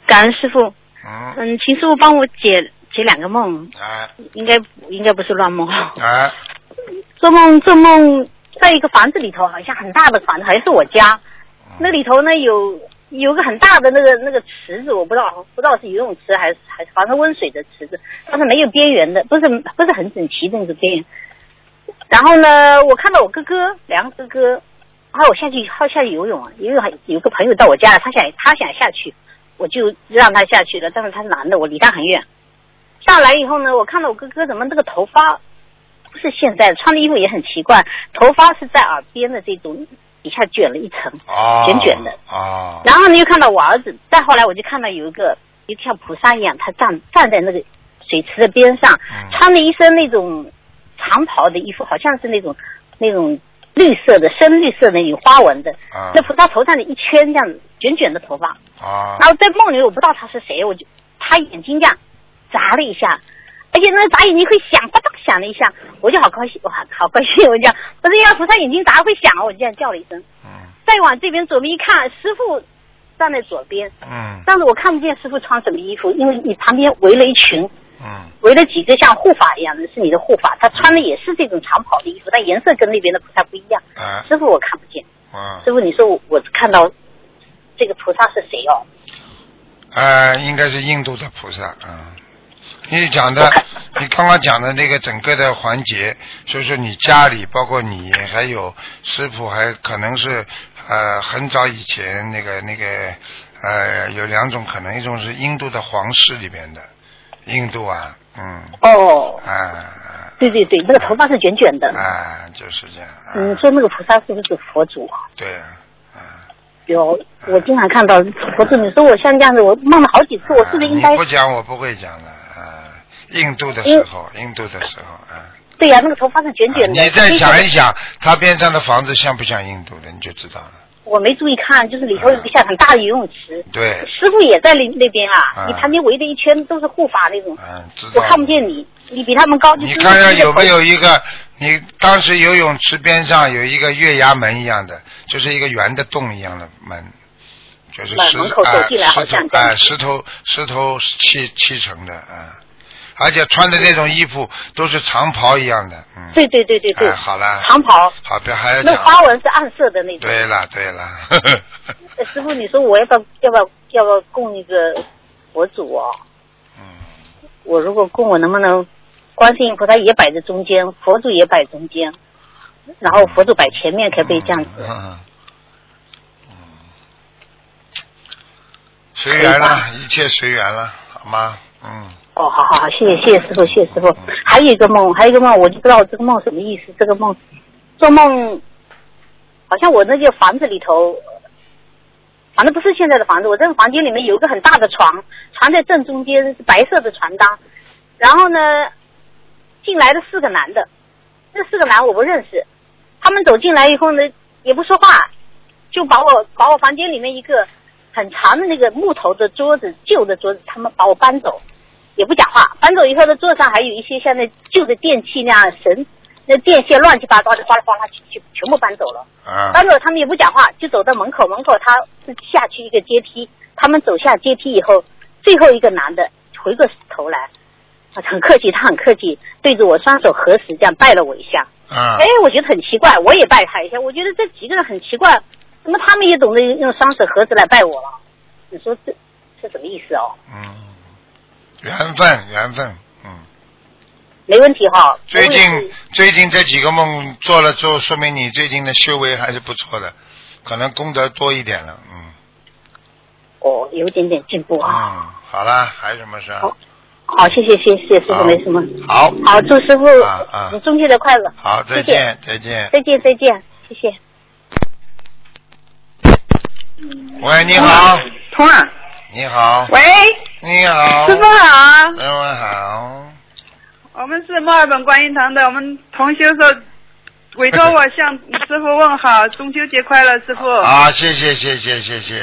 D: 感恩师傅，
A: 嗯，
D: 嗯，请师傅帮我解解两个梦，
A: 哎
D: 应该应该不是乱梦。
A: 哎，
D: 做梦做梦，在一个房子里头，好像很大的房子，好像是我家。
A: 嗯
D: 那里头呢有有个很大的那个那个池子，我不知道不知道是游泳池还是还是反正温水的池子，但是没有边缘的，不是不是很整齐的那个边缘。然后呢，我看到我哥哥两个哥哥，然后我下去好下去游泳啊，游泳还有个朋友到我家了，他想他想下去，我就让他下去了，但是他是男的，我离他很远。下来以后呢，我看到我哥哥怎么那个头发不是现在穿的衣服也很奇怪，头发是在耳边的这种底下卷了一层，
A: 哦，
D: 卷卷的
A: 啊，
D: 然后呢又看到我儿子，再后来我就看到有一个一个像菩萨一样，他站站在那个水池的边上，
A: 嗯
D: 穿了一身那种长袍的衣服，好像是那种那种绿色的深绿色的有花纹的。
A: 啊。
D: 那菩萨头上的一圈这样卷卷的头发，
A: 啊。
D: 然后在梦里我不知道他是谁，我就他眼睛这样眨了一下，而且那眨眼睛会响，吧嗒响了一下，我就好高兴，哇，好高兴，我就这样，不是呀，菩萨眼睛眨会响，我就这样叫了一声。
A: 嗯。
D: 再往这边左边一看，师傅站在左边，
A: 嗯。
D: 但是我看不见师傅穿什么衣服，因为你旁边围了一群，
A: 嗯
D: 围了几个像护法一样的，是你的护法，他穿的也是这种长袍的衣服，但颜色跟那边的菩萨不一样。
A: 啊
D: 师傅我看不见，
A: 啊，
D: 师傅你说我我看到这个菩萨是谁哦？
A: 呃，应该是印度的菩萨啊。你讲的，你刚刚讲的那个整个的环节，就是说你家里，包括你，还有师傅，还可能是呃很早以前那个那个呃有两种可能，一种是印度的皇室里边的，印度啊，嗯
D: 哦，
A: 啊
D: 对对对，那个头发是卷卷的。
A: 啊，就是这样，啊、
D: 嗯，说那个菩萨是不是佛祖啊？
A: 对啊，啊，
D: 有，我经常看到佛祖。你说我像这样子，我梦了好几次，我是不是应该
A: 你不讲我不会讲了啊。印度的时候，印度的时候啊。
D: 对呀、那个头发是卷卷的。
A: 你再想一想，他边上的房子像不像印度的，你就知道了。
D: 我没注意看，就是里头有个像很大的游泳池，
A: 对，
D: 师傅也在那那边啊，
A: 啊。
D: 你旁边围着一圈都是护法那种，
A: 嗯，知道。
D: 我看不见你，你比他们高，
A: 你看下有没有一个，你当时游泳池边上有一个月牙门一样的，就是一个圆的洞一样的门，就是石
D: 门门口走
A: 啊
D: 进来好
A: 石头啊
D: 像
A: 石头石头砌砌成的啊，而且穿的那种衣服都是长袍一样的，嗯。
D: 对对对对对，
A: 哎，好了，
D: 长袍，
A: 好，不要还要
D: 那。花纹是暗色的那种。
A: 对了对了，
D: 呃 师傅，你说我要不要要不要要不要供一个佛祖哦？
A: 嗯，
D: 我如果供，我能不能观世音菩萨也摆在中间，佛祖也摆中间，然后佛祖摆前面，可不可以这样子？
A: 嗯嗯嗯，随缘了，一切随缘了，好吗？嗯，
D: 哦，好好好，谢谢谢谢师傅，谢谢师傅。还有一个梦，还有一个梦，我就不知道这个梦什么意思。这个梦，做梦，好像我那个房子里头，反正不是现在的房子，我这个房间里面有一个很大的床，床在正中间是白色的床单，然后呢，进来的四个男的，这四个男我不认识，他们走进来以后呢，也不说话，就把我把我房间里面一个很长的那个木头的桌子，旧的桌子，他们把我搬走，也不讲话。搬走以后呢，桌上还有一些像那旧的电器那样绳，那电线乱七八糟的，哗啦哗啦全全全部搬走了。
A: 啊，
D: 搬走他们也不讲话，就走到门口，门口他是下去一个阶梯，他们走下阶梯以后，最后一个男的回过头来，啊，很客气，他很客气，对着我双手合十，这样拜了我一下。
A: 啊
D: 哎，我觉得很奇怪，我也拜他一下。我觉得这几个人很奇怪，怎么他们也懂得用双手合十来拜我了？你说这是什么意思哦？
A: 嗯，缘分，缘分，嗯，
E: 没问题哈。
A: 最近最近这几个梦做了之后，说明你最近的修为还是不错的，可能功德多一点了，嗯
E: 哦，有点点进步啊。
A: 嗯，好啦，还有什么事啊？
E: 好好，谢谢谢谢师傅，没什么。
A: 好，
E: 好，祝师傅
A: 啊啊
E: 中秋节快乐。
A: 好，再见，再见。
E: 再见再见，谢谢。
A: 喂，你好，
F: 通啊，
A: 你好，
F: 喂，
A: 你好，
F: 师傅好，
A: 师傅好，
F: 我们是墨尔本观音堂的，我们同修说委托我向师傅问好，中秋节快乐，师傅。
A: 啊，谢谢，谢谢，谢谢，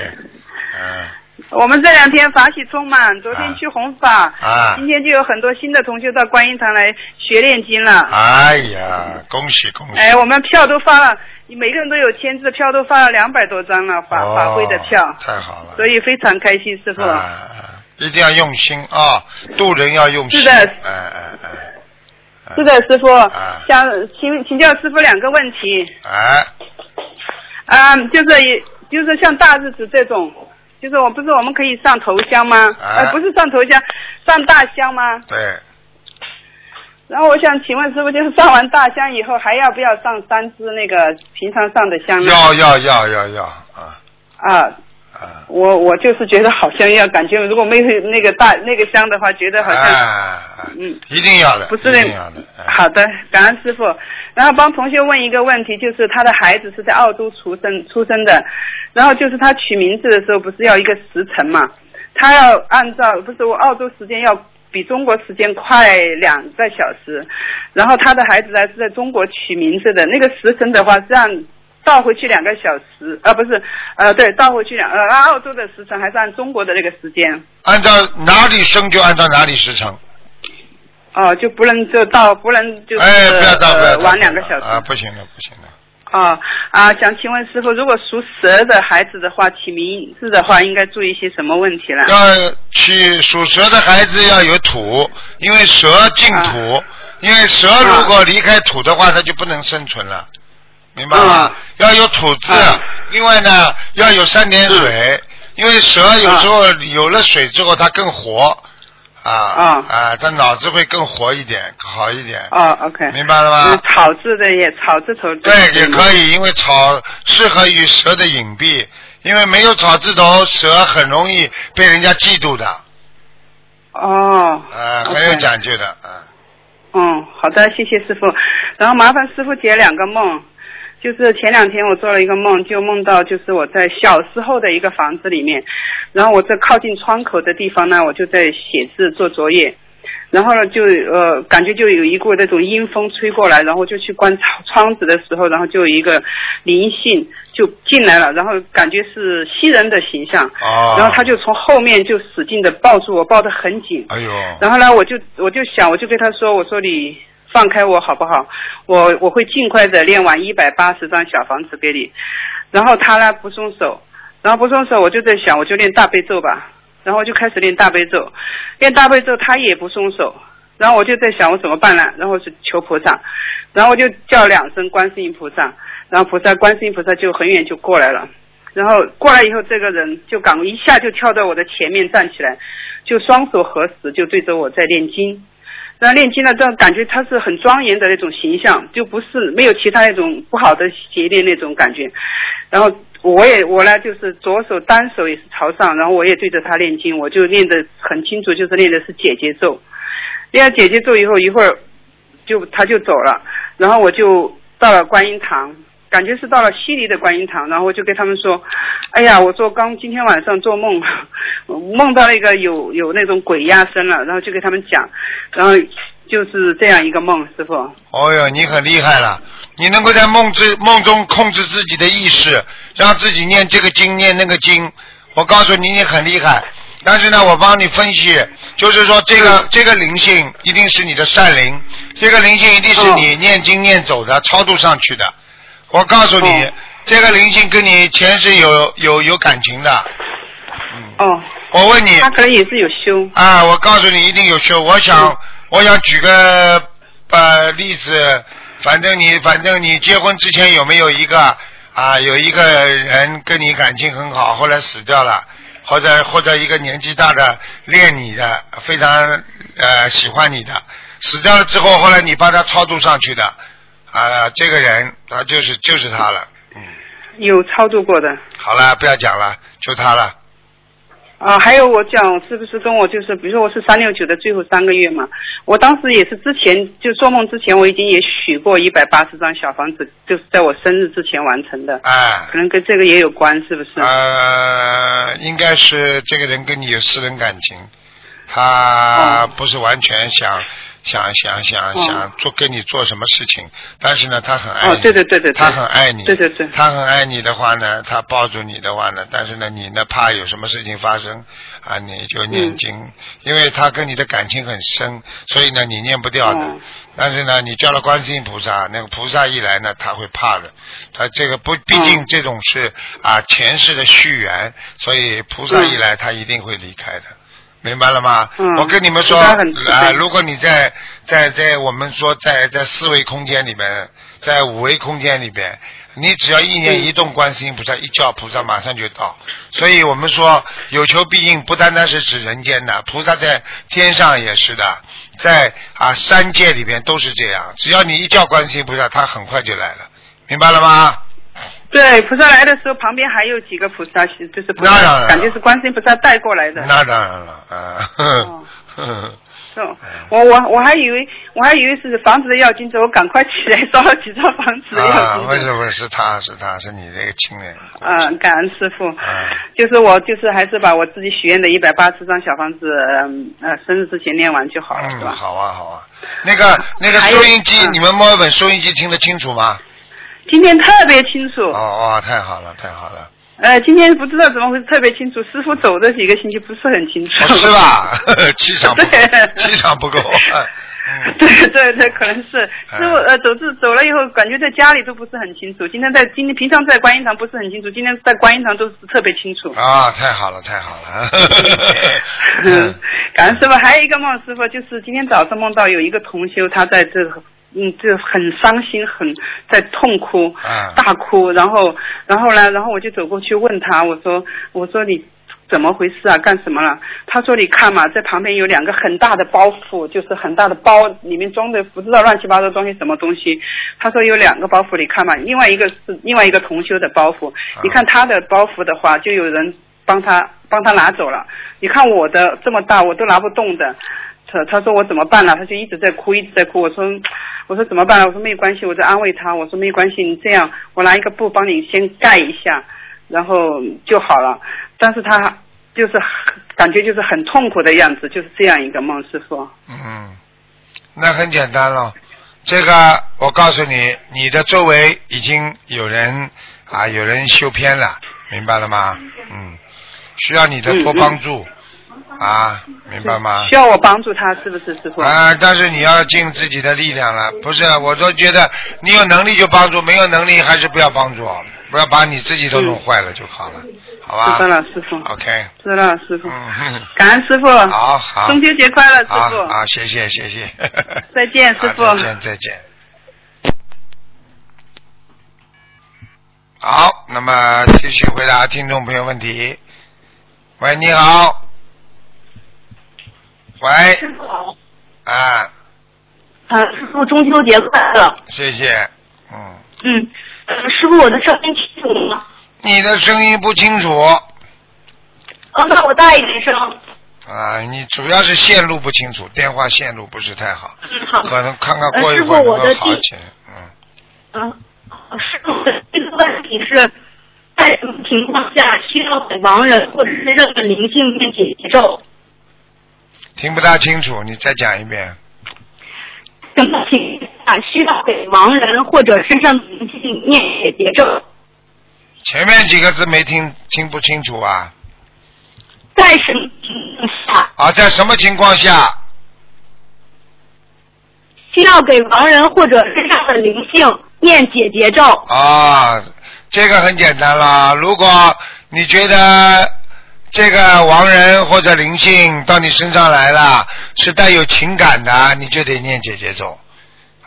A: 嗯，
F: 我们这两天法喜充满，昨天去弘法，
A: 啊。
F: 今天就有很多新的同学到观音堂来学念经了。
A: 哎呀，恭喜恭喜，
F: 哎，我们票都发了，每个人都有签字，票都发了两百多张了，法、
A: 哦
F: 法会的票，
A: 太好了，
F: 所以非常开心，师傅。
A: 啊，啊一定要用心啊，渡人要用心，
F: 是的。
A: 哎哎哎，哎。
F: 是的，师傅，
A: 啊
F: 想请请教师傅两个问题。
A: 哎，
F: 嗯，就是也就是像大日子这种，就是我不是我们可以上头香吗？
A: 哎。
F: 呃，不是上头香，上大香吗？
A: 对，
F: 然后我想请问师傅，就是上完大香以后，还要不要上三支那个平常上的香呢？
A: 要要要要要。啊。
F: 啊，
A: 啊，
F: 我我就是觉得好像要感觉，如果没有那个大那个香的话，觉得好像、
A: 哎，
F: 嗯。
A: 一定要的，
F: 不是那
A: 一定要的，哎
F: 好的，感恩师傅。然后帮同学问一个问题，就是他的孩子是在澳洲出生出生的，然后就是他取名字的时候不是要一个时辰嘛？他要按照不是我澳洲时间要比中国时间快两个小时，然后他的孩子还是在中国取名字的，那个时辰的话是按倒回去两个小时，呃不是呃对倒回去两呃按澳洲的时辰还是按中国的那个时间？
A: 按照哪里生就按照哪里时辰，
F: 哦，就不能就到不能就是、
A: 哎，不要到不要
F: 呃晚两个小时
A: 啊，不行了不行了，
F: 啊啊，想请问师傅，如果属蛇的孩子的话，起名字的话，应该注意些什么问题呢？
A: 要起属蛇的孩子要有土，因为蛇进土，
F: 啊
A: 因为蛇如果离开土的话，它就不能生存了，明白吗
F: 啊？
A: 要有土字
F: 啊，
A: 另外呢要有三点水，因为蛇有时候有了水之后它更活，啊
F: 啊。
A: 啊，它脑子会更活一点，好一点，
F: 哦，OK，
A: 明白了吗？
F: 嗯？草字的也草字头的。
A: 对，也可以，因为草适合于蛇的隐蔽，因为没有草字头，蛇很容易被人家嫉妒的，
F: 哦，
A: 呃
F: ，OK。
A: 很有讲究的，啊、
F: 嗯，好的，谢谢师傅。然后麻烦师傅解两个梦，就是前两天我做了一个梦，就梦到就是我在小时候的一个房子里面，然后我在靠近窗口的地方呢，我就在写字做作业。然后呢，就呃，感觉就有一股那种阴风吹过来，然后就去关窗窗子的时候，然后就有一个灵性就进来了，然后感觉是西人的形象，
A: 哦，
F: 然后他就从后面就使劲的抱住我，抱得很紧，
A: 哎呦，
F: 然后呢，我就我就想，我就跟他说，我说你放开我好不好？我我会尽快的练完一百八十张小房子给你。然后他呢不松手，然后不松手，我就在想，我就练大悲咒吧。然后我就开始练大悲咒，练大悲咒他也不松手。然后我就在想我怎么办呢？然后是求菩萨，然后我就叫两声观世音菩萨，然后菩萨观世音菩萨就很远就过来了。然后过来以后，这个人就赶一下就跳到我的前面站起来，就双手合十，就对着我在念经。然后念经呢，这样感觉他是很庄严的那种形象，就不是没有其他那种不好的邪念那种感觉。然后我也我呢，就是左手单手也是朝上，然后我也对着他念经，我就念得很清楚，就是念的是姐姐咒。念了姐姐咒以后，一会儿就他就走了，然后我就到了观音堂，感觉是到了悉尼的观音堂，然后我就跟他们说，哎呀，我做刚今天晚上做梦，梦到那个有有那种鬼压身了，然后就给他们讲，然后就是这样一个梦，师傅。
A: 哦哟，你很厉害了，你能够在梦之梦中控制自己的意识，让自己念这个经念那个经，我告诉你，你很厉害。但是呢，我帮你分析，就是说这个、这个灵性一定是你的善灵，这个灵性一定是你念经念走的、超度上去的。我告诉你，
F: 哦
A: 这个灵性跟你前世有有有感情的。嗯，
F: 哦，
A: 我问你
F: 他可能也是有修。
A: 啊，我告诉你一定有修。我想，我想举个呃例子，反正你反正你结婚之前有没有一个啊有一个人跟你感情很好，后来死掉了，或者或者一个年纪大的恋你的，非常呃喜欢你的，死掉了之后，后来你把他超度上去的，啊，这个人他就是就是他了，嗯，
F: 有操作过的。
A: 好了，不要讲了，就他了，
F: 啊，还有我讲是不是跟我就是，比如说我是三六九的最后三个月嘛，我当时也是之前就做梦之前我已经也许过一百八十张小房子，就是在我生日之前完成的，
A: 啊
F: 可，能跟这个也有关，是不是？
A: 呃，应该是这个人跟你有私人感情，他
F: 哦
A: 不是完全想想想想
F: 哦
A: 想做跟你做什么事情，但是呢，他很爱你，
F: 哦，对对对
A: 他很爱你，
F: 对对对。
A: 他很爱你的话呢，他抱住你的话呢，但是呢，你呢怕有什么事情发生啊，你就念
F: 嗯。
A: 经，因为他跟你的感情很深，所以呢你念不掉的。
F: 哦
A: 但是呢，你叫了观世音菩萨，那个菩萨一来呢，他会怕的。他这个不，毕竟
F: 嗯
A: 这种是啊前世的续缘，所以菩萨一来，他一定会离开的。明白了吗？
F: 嗯
A: 我跟你们说啊，如果你在在在我们说在在四维空间里面，在五维空间里边，你只要一念
F: 嗯
A: 一动，观世音菩萨一叫，菩萨马上就到。所以我们说有求必应，不单单是指人间的，菩萨在天上也是的，在啊三界里边都是这样。只要你一叫观世音菩萨，他很快就来了，明白了吗？
F: 对，菩萨来的时候旁边还有几个菩萨，就是菩
A: 那当然了，
F: 感觉是观世音菩萨带过来的。
A: 那当然了，啊，呵
F: 哦
A: 呵
F: 是哦我我我还以为我还以为是房子的要金子，我赶快起来烧了几张房子的要
A: 啊，
F: 金子。
A: 不是不是，是他是他是你这个亲人。
F: 嗯，感恩师傅。
A: 啊
F: 就是我就是还是把我自己许愿的一百八十张小房子，嗯呃，生日之前念完就好了，是
A: 嗯，
F: 吧？
A: 好啊好啊。那个那个
F: 还有
A: 收音机，
F: 嗯
A: 你们摸一本收音机听得清楚吗？
F: 今天特别清楚。
A: 哦哦，太好了太好了，
F: 呃，今天不知道怎么回事，特别清楚。师傅走的几个星期不是很清楚。
A: 哦是？吧？气场不够
F: 对，
A: 气场不够。嗯
F: 对对对，可能是师傅呃走自走了以后，感觉在家里都不是很清楚。今天在今天平常在观音堂不是很清楚，今天在观音堂都是特别清楚。
A: 啊，太好了太好了。
F: 嗯，感恩师傅。还有一个梦，师傅就是今天早上梦到有一个同修，他在这个。嗯，就很伤心，很在痛哭，
A: 啊
F: 大哭，然后，然后呢，然后我就走过去问他，我说，我说你怎么回事啊？干什么了？他说你看嘛，在旁边有两个很大的包袱，就是很大的包，里面装的不知道乱七八糟东西什么东西。他说有两个包袱，你看嘛，另外一个是另外一个同修的包袱，你看他的包袱的话，就有人帮他帮他拿走了。你看我的这么大，我都拿不动的。他他说我怎么办呢？他就一直在哭，一直在哭。我说我说怎么办？我说没有关系，我在安慰他。我说没有关系，你这样，我拿一个布帮你先盖一下，然后就好了。但是他就是感觉就是很痛苦的样子，就是这样一个梦，师傅。
A: 嗯，那很简单了。这个我告诉你，你的周围已经有人啊，有人修偏了，明白了吗？嗯，需要你的多帮助、啊，明白吗？
F: 需要我帮助他，是不是师傅？
A: 啊，但是你要尽自己的力量了，不是？我都觉得你有能力就帮助，没有能力还是不要帮助，不要把你自己都弄坏了就好了，好吧？
F: 知道了，师傅。
A: OK，
F: 知道了，师傅。
A: 嗯，
F: 感恩师傅。
A: 好好。
F: 中秋节快乐，师
A: 好
F: 傅。
A: 好，谢谢谢谢。
F: 再见师傅
A: 再见再见。好，那么继续回答听众朋友问题。喂，你好。喂，师傅啊，
E: 啊，师傅中秋节快乐。
A: 谢谢。嗯，
E: 嗯，呃师傅，我的声音清楚吗？
A: 你的声音不清楚
E: 哦，那我大一点声。
A: 啊，你主要是线路不清楚，电话线路不是太好，
E: 嗯，好。
A: 可能看看过一会儿能好起来。嗯，
E: 嗯，师傅，这个问题是在什么情况下需要给亡人或者是任何灵性念解结咒？
A: 听不大清楚，你再讲一遍。
E: 什么情况下需要给亡人或者身上的灵性念解结咒？
A: 前面几个字没听听不清楚啊？
E: 在什么情况下
A: 啊，在什么情况下？
E: 需要给亡人或者身上的灵性念解结咒？
A: 啊，这个很简单啦。如果你觉得这个亡人或者灵性到你身上来了，是带有情感的，你就得念姐姐咒。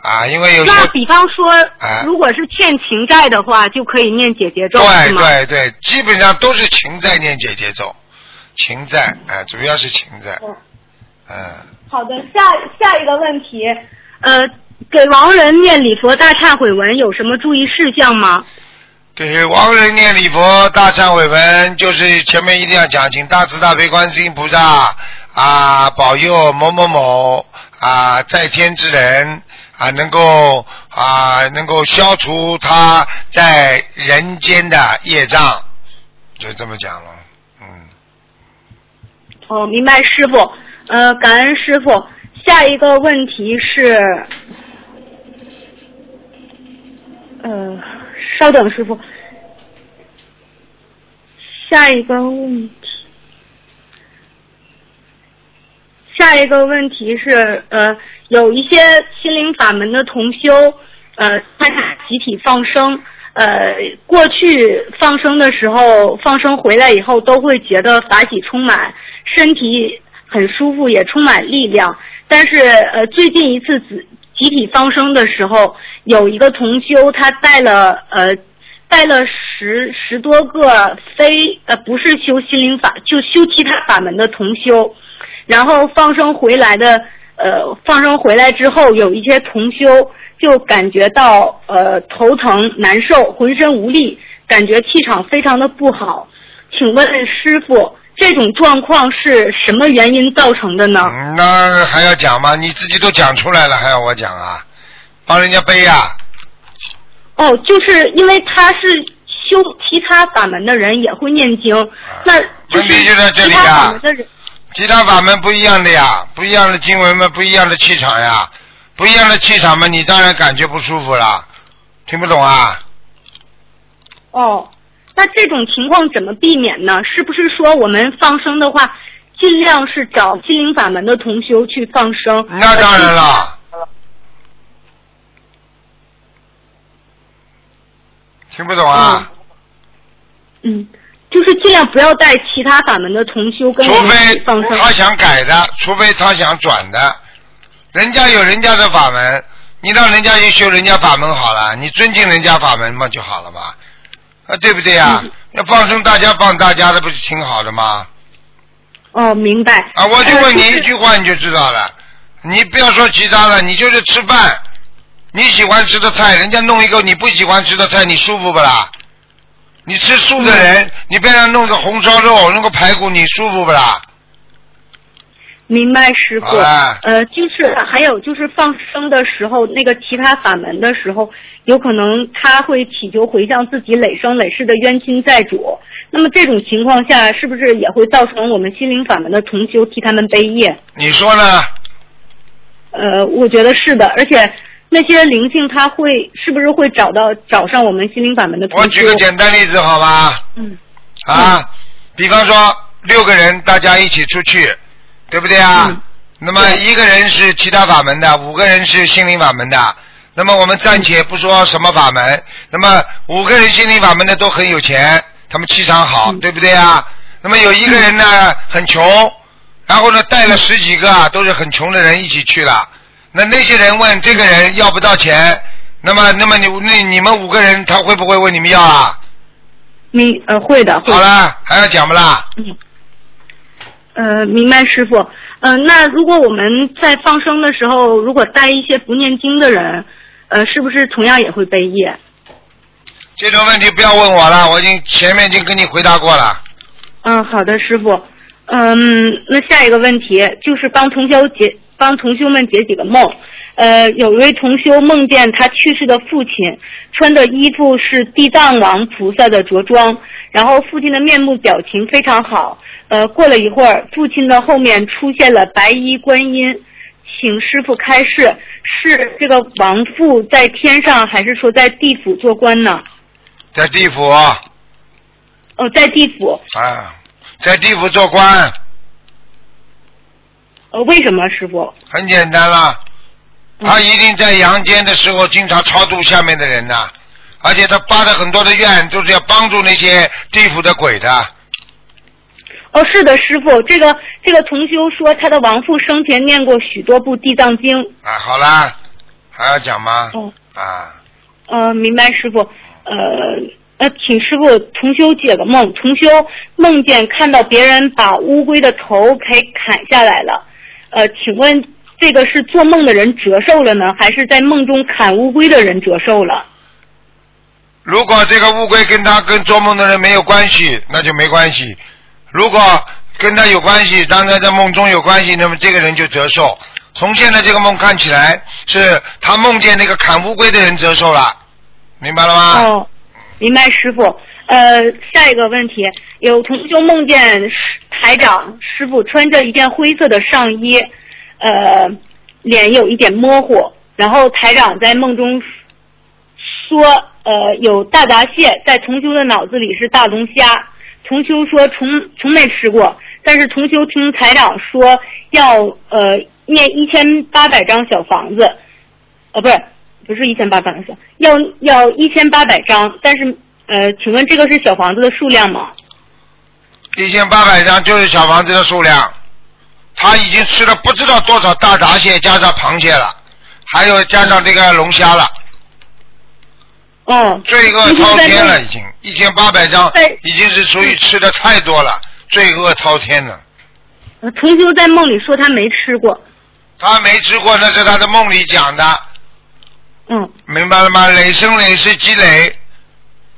A: 啊，因为有些
E: 那比方说
A: 哎，
E: 如果是欠情债的话，就可以念姐姐咒，
A: 对？对对，基本上都是情债念姐姐咒，情债啊，主要是情债，嗯，
E: 好的，下下一个问题，呃，给亡人念礼佛大忏悔文有什么注意事项吗？
A: 给亡人念礼佛大忏悔文，就是前面一定要讲，请大慈大悲观世音菩萨啊保佑某某某啊在天之人啊能够啊能够消除他在人间的业障，就这么讲了。嗯，
E: 哦，明白，师傅。呃，感恩师傅。下一个问题是，呃，稍等，师傅。下一个问题，下一个问题是，呃，有一些心灵法门的同修，呃，参加集体放生，呃，过去放生的时候，放生回来以后都会觉得法喜充满，身体很舒服，也充满力量。但是，呃，最近一次集集体放生的时候，有一个同修他带了呃带了十十多个非呃不是修心灵法就修其他法门的同修，然后放生回来的呃放生回来之后，有一些同修就感觉到呃头疼难受，浑身无力，感觉气场非常的不好。请问师傅，这种状况是什么原因造成的呢？
A: 那还要讲吗？你自己都讲出来了，还要我讲啊？帮人家背呀、
E: 哦，就是因为他是修其他法门的人，也会念经，那就是
A: 就在这里呀。其他法门不一样的呀，不一样的经文嘛，不一样的气场呀，不一样的气场嘛，你当然感觉不舒服了。听不懂啊？
E: 哦，那这种情况怎么避免呢？是不是说我们放生的话，尽量是找心灵法门的同修去放生？
A: 那当然了。听不懂啊？
E: 嗯，就是尽量不要带其他法门的同修跟
A: 除
E: 我们一
A: 非
E: 起放生。
A: 他想改的，除非他想转的，人家有人家的法门，你让人家去修人家法门好了，你尊敬人家法门嘛就好了嘛，啊对不对呀？
E: 嗯
A: 要放生大家放大家的，不是挺好的吗？
E: 哦，明白。
A: 啊，我就问你
E: 呃
A: 一句话你就知道了，你不要说其他的，你就是吃饭，你喜欢吃的菜，人家弄一个你不喜欢吃的菜，你舒服不啦？你吃素的人，
E: 嗯
A: 你别让弄个红烧肉，弄个排骨，你舒服不啦？
E: 明白，师傅。呃，就是还有就是放生的时候，那个其他法门的时候，有可能他会祈求回向自己累生累世的冤亲债主。那么这种情况下，是不是也会造成我们心灵法门的重修替他们背业？
A: 你说呢？
E: 呃，我觉得是的，而且那些灵性他会是不是会找到找上我们心灵法门的同？
A: 我举个简单例子好吧？
E: 嗯
A: 啊，比方说六个人大家一起出去，对不对啊？
E: 嗯
A: 那么一个人是其他法门的，五个人是心灵法门的。那么我们暂且不说什么法门，那么五个人心灵法门的都很有钱，他们气场好，
E: 嗯
A: 对不对啊？那么有一个人呢很穷，然后呢带了十几个啊都是很穷的人一起去了。那那些人问这个人要不到钱，那么那么你那你们五个人他会不会问你们要啊？
E: 你呃会的会的。
A: 好了，还要讲不啦？
E: 嗯，呃，明白师傅。呃，那如果我们在放生的时候，如果带一些不念经的人，呃，是不是同样也会背业？
A: 这种问题不要问我了，我已经前面已经跟你回答过了。
E: 嗯，好的，师傅。嗯，那下一个问题就是帮同修解帮同修们解几个梦。呃，有一位同修梦见他去世的父亲穿的衣服是地藏王菩萨的着装，然后父亲的面目表情非常好。呃，过了一会儿，父亲的后面出现了白衣观音，请师傅开示，是这个亡父在天上，还是说在地府做官呢？
A: 在地府啊，
E: 哦，在地府。
A: 啊在地府做官，
E: 呃，为什么师傅？
A: 很简单了。
E: 嗯
A: 他一定在阳间的时候经常超度下面的人呐，而且他发的很多的愿就是要帮助那些地府的鬼的。
E: 哦，是的，师傅，这个这个同修说他的亡父生前念过许多部地藏经。
A: 啊，好啦，还要讲吗？
E: 哦，
A: 啊，
E: 呃，明白，师傅。呃，呃，请师傅重修解个梦。重修梦见看到别人把乌龟的头给砍下来了，呃，请问这个是做梦的人折寿了呢，还是在梦中砍乌龟的人折寿了？
A: 如果这个乌龟跟他跟做梦的人没有关系，那就没关系；如果跟他有关系，当然在梦中有关系，那么这个人就折寿。从现在这个梦看起来，是他梦见那个砍乌龟的人折寿了，明白了吗？
E: 哦，明白，师傅。呃，下一个问题，有同修梦见台长师傅穿着一件灰色的上衣，呃，脸有一点模糊，然后台长在梦中说，呃，有大闸蟹，在同修的脑子里是大龙虾，同修说从从没吃过，但是同修听台长说要呃念一千八百张小房子，呃，不是不是一千八百张，要要一千八百张，但是呃，请问这个是小房子的数量吗？
A: 一千八百张就是小房子的数量，他已经吃了不知道多少大闸蟹，加上螃蟹了，还有加上这个龙虾了，
E: 哦，
A: 罪恶滔天了，已经。一千八百张，已经是属于吃的太多了，罪恶滔天了。
E: 呃同修在梦里说他没吃过，
A: 他没吃过，那是他的梦里讲的，
E: 嗯，
A: 明白了吗？累生累世积累，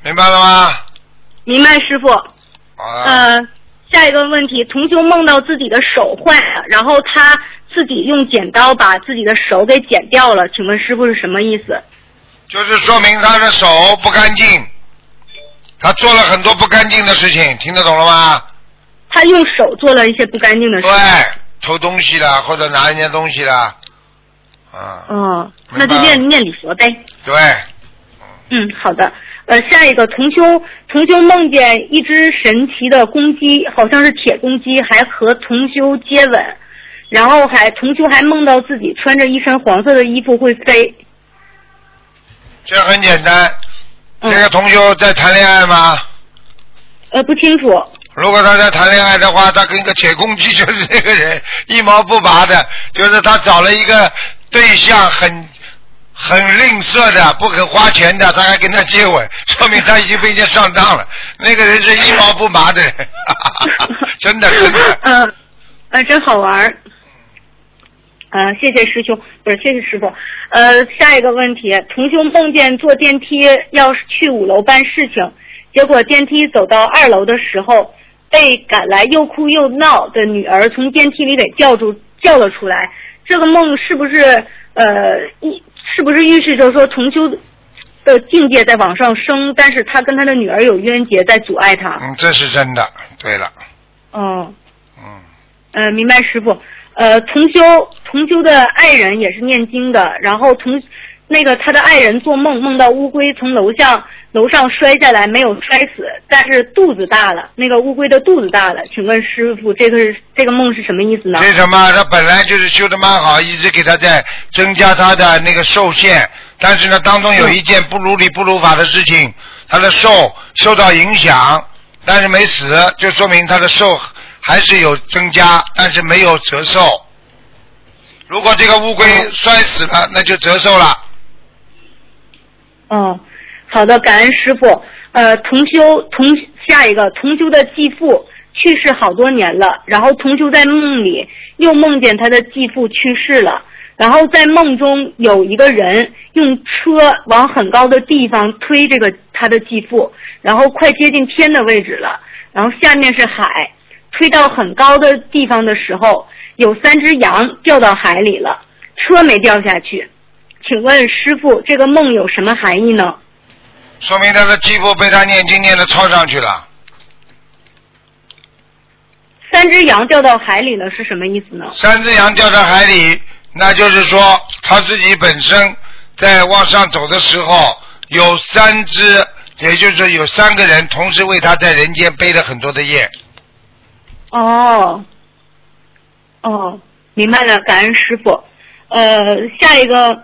A: 明白了吗？
E: 明白师傅。
A: 啊，
E: 呃，下一个问题，同修梦到自己的手坏了，然后他自己用剪刀把自己的手给剪掉了，请问师傅是什么意思？
A: 就是说明他的手不干净，他做了很多不干净的事情，听得懂了吗？
E: 他用手做了一些不干净的事
A: 对。，偷东西了或者拿人家东西了，啊，
E: 哦，那就念念礼佛呗。
A: 对，
E: 嗯，好的。呃，下一个同修，同修梦见一只神奇的公鸡，好像是铁公鸡，还和同修接吻，然后还同修还梦到自己穿着一身黄色的衣服会飞。
A: 这很简单。
E: 嗯
A: 这个同修在谈恋爱吗？
E: 呃，不清楚。
A: 如果他在谈恋爱的话，他跟个铁公鸡 就是这个人一毛不拔的，就是他找了一个对象很很吝啬的，不肯花钱的，他还跟他接吻，说明他已经被人家上当了。那个人是一毛不拔的人，真 的真的。
E: 嗯，真好玩儿。呃，谢谢师兄，不是谢谢师傅。呃，下一个问题，同修梦见坐电梯要去五楼办事情，结果电梯走到二楼的时候，被赶来又哭又闹的女儿从电梯里给叫住叫了出来。这个梦是不是呃一是不是预示着说重修的境界在往上升，但是他跟他的女儿有冤结在阻碍他？
A: 嗯，这是真的。对了，
E: 哦。
A: 嗯，
E: 呃，明白师傅。呃，重修重修的爱人也是念经的，然后同那个他的爱人做梦梦到乌龟从楼下楼上摔下来，没有摔死，但是肚子大了，那个乌龟的肚子大了。请问师傅，这个是这个梦是什么意思呢？
A: 为什么他本来就是修的蛮好，一直给他在增加他的那个寿限，但是呢，当中有一件不如理不如法的事情，他的寿受到影响，但是没死，就说明他的寿还是有增加，但是没有折寿。如果这个乌龟摔死了，那就折寿了。
E: 哦，好的，感恩师傅。呃，同修同下一个同修的继父去世好多年了，然后同修在梦里又梦见他的继父去世了，然后在梦中有一个人用车往很高的地方推这个他的继父，然后快接近天的位置了，然后下面是海，推到很高的地方的时候，有三只羊掉到海里了，车没掉下去。请问师傅，这个梦有什么含义呢？
A: 说明他的继父被他念经念的抄上去了。
E: 三只羊掉到海里了是什么意思呢？
A: 三只羊掉到海里，那就是说他自己本身在往上走的时候，有三只，也就是说有三个人同时为他在人间背了很多的业。
E: 哦，哦，明白了，感恩师傅。呃，下一个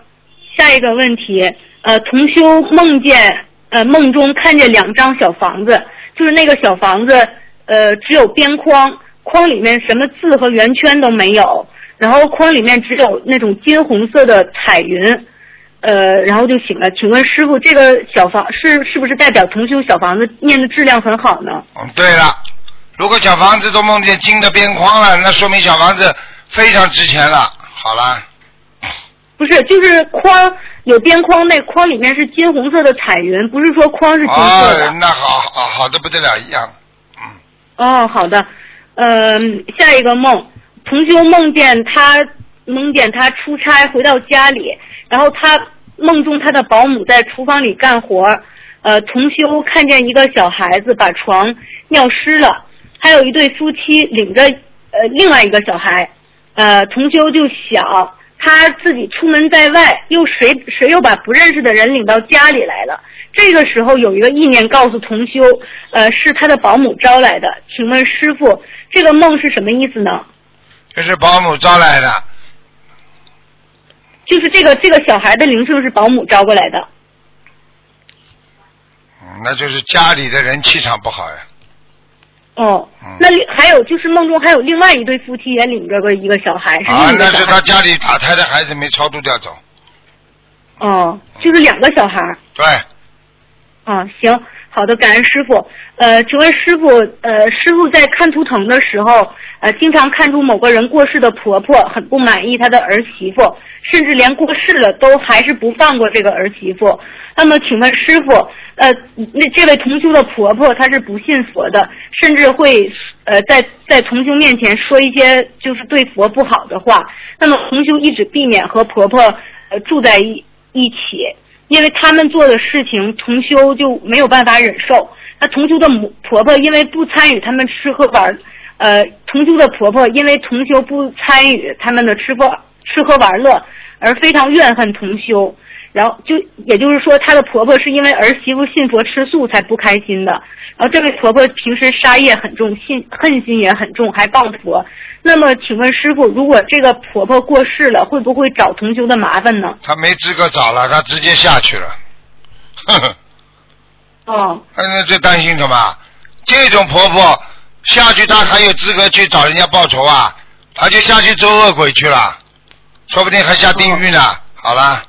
E: 下一个问题，呃，同修梦见呃梦中看见两张小房子，就是那个小房子呃只有边框，框里面什么字和圆圈都没有，然后框里面只有那种金红色的彩云。呃，然后就醒了。请问师傅，这个小房是是不是代表同修小房子念的质量很好呢？
A: 嗯，对了，如果小房子都梦见金的边框了，那说明小房子非常值钱了。好了，
E: 不是，就是框有边框，那框里面是金红色的彩云，不是说框是金色的。
A: 哦，那好好好的不得了，一样。
E: 嗯哦，好的。嗯，下一个梦，同修梦见他梦见他出差回到家里，然后他梦中他的保姆在厨房里干活，呃，同修看见一个小孩子把床尿湿了，还有一对夫妻领着呃另外一个小孩，呃，同修就想他自己出门在外，又谁谁又把不认识的人领到家里来了。这个时候有一个意念告诉同修，呃，是他的保姆招来的。请问师傅，这个梦是什么意思呢？
A: 这是保姆招来的。
E: 就是这个这个小孩的灵性是保姆招过来的。
A: 嗯，那就是家里的人气场不好呀。
E: 哦，
A: 嗯
E: 那另还有就是梦中还有另外一对夫妻也领着个一个小孩，是孩。
A: 那是他家里打胎的孩子没超度掉走。
E: 哦，就是两个小孩。
A: 对，
E: 啊，行，好的，感恩师傅。呃，请问师傅，呃，师傅在看图腾的时候，呃，经常看出某个人过世的婆婆很不满意她的儿媳妇，甚至连过世了都还是不放过这个儿媳妇。那么，请问师傅，呃，那这位同修的婆婆她是不信佛的，甚至会呃在在同修面前说一些就是对佛不好的话。那么，同修一直避免和婆婆呃住在一一起。因为他们做的事情，同修就没有办法忍受。那同修的母婆婆因为不参与他们吃喝玩，呃，同修的婆婆因为同修不参与他们的吃喝吃喝玩乐，而非常怨恨同修。然后就也就是说，她的婆婆是因为儿媳妇信佛吃素才不开心的。然后这位婆婆平时杀业很重，信恨心也很重，还谤佛。那么，请问师傅，如果这个婆婆过世了，会不会找同修的麻烦呢？
A: 她没资格找了，她直接下去了。呵呵，
E: 哦。
A: 那这担心什么？这种婆婆下去，她还有资格去找人家报仇啊？她就下去做恶鬼去了，说不定还下地狱呢。好了，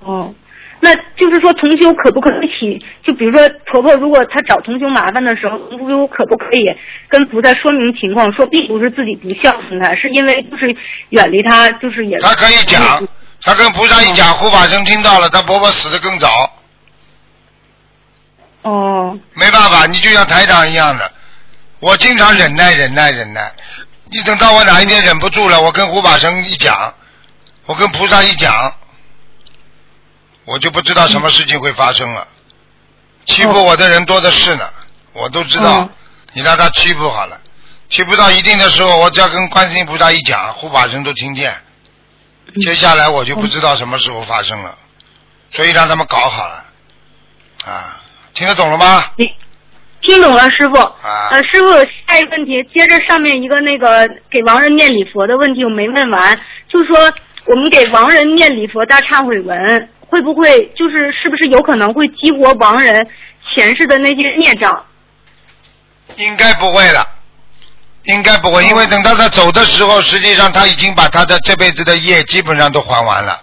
E: 哦，那就是说同修可不可以起？就比如说婆婆如果她找同修麻烦的时候，同修可不可以跟菩萨说明情况，说并不是自己不孝顺她，是因为就是远离她，就是也。
A: 她可以讲，她跟菩萨一讲，护法神听到了，她婆婆死的更早。
E: 哦。
A: 没办法，你就像台长一样的，我经常忍耐、忍耐、忍耐。你等到我哪一天忍不住了，我跟护法神一讲，我跟菩萨一讲，我就不知道什么事情会发生了。欺负我的人多的是呢，我都知道。你让他欺负好了，欺负到一定的时候，我只要跟观世音菩萨一讲，护法神都听见。接下来我就不知道什么时候发生了，所以让他们搞好了，啊，听得懂了吗？
E: 听懂了，师傅。
A: 啊。
E: 呃，师傅，下一个问题，接着上面一个那个给亡人念礼佛的问题，我没问完，就说我们给亡人念礼佛大忏悔文，会不会就是是不是有可能会激活亡人前世的那些孽障？
A: 应该不会了，应该不会，因为等到他走的时候，实际上他已经把他的这辈子的业基本上都还完了。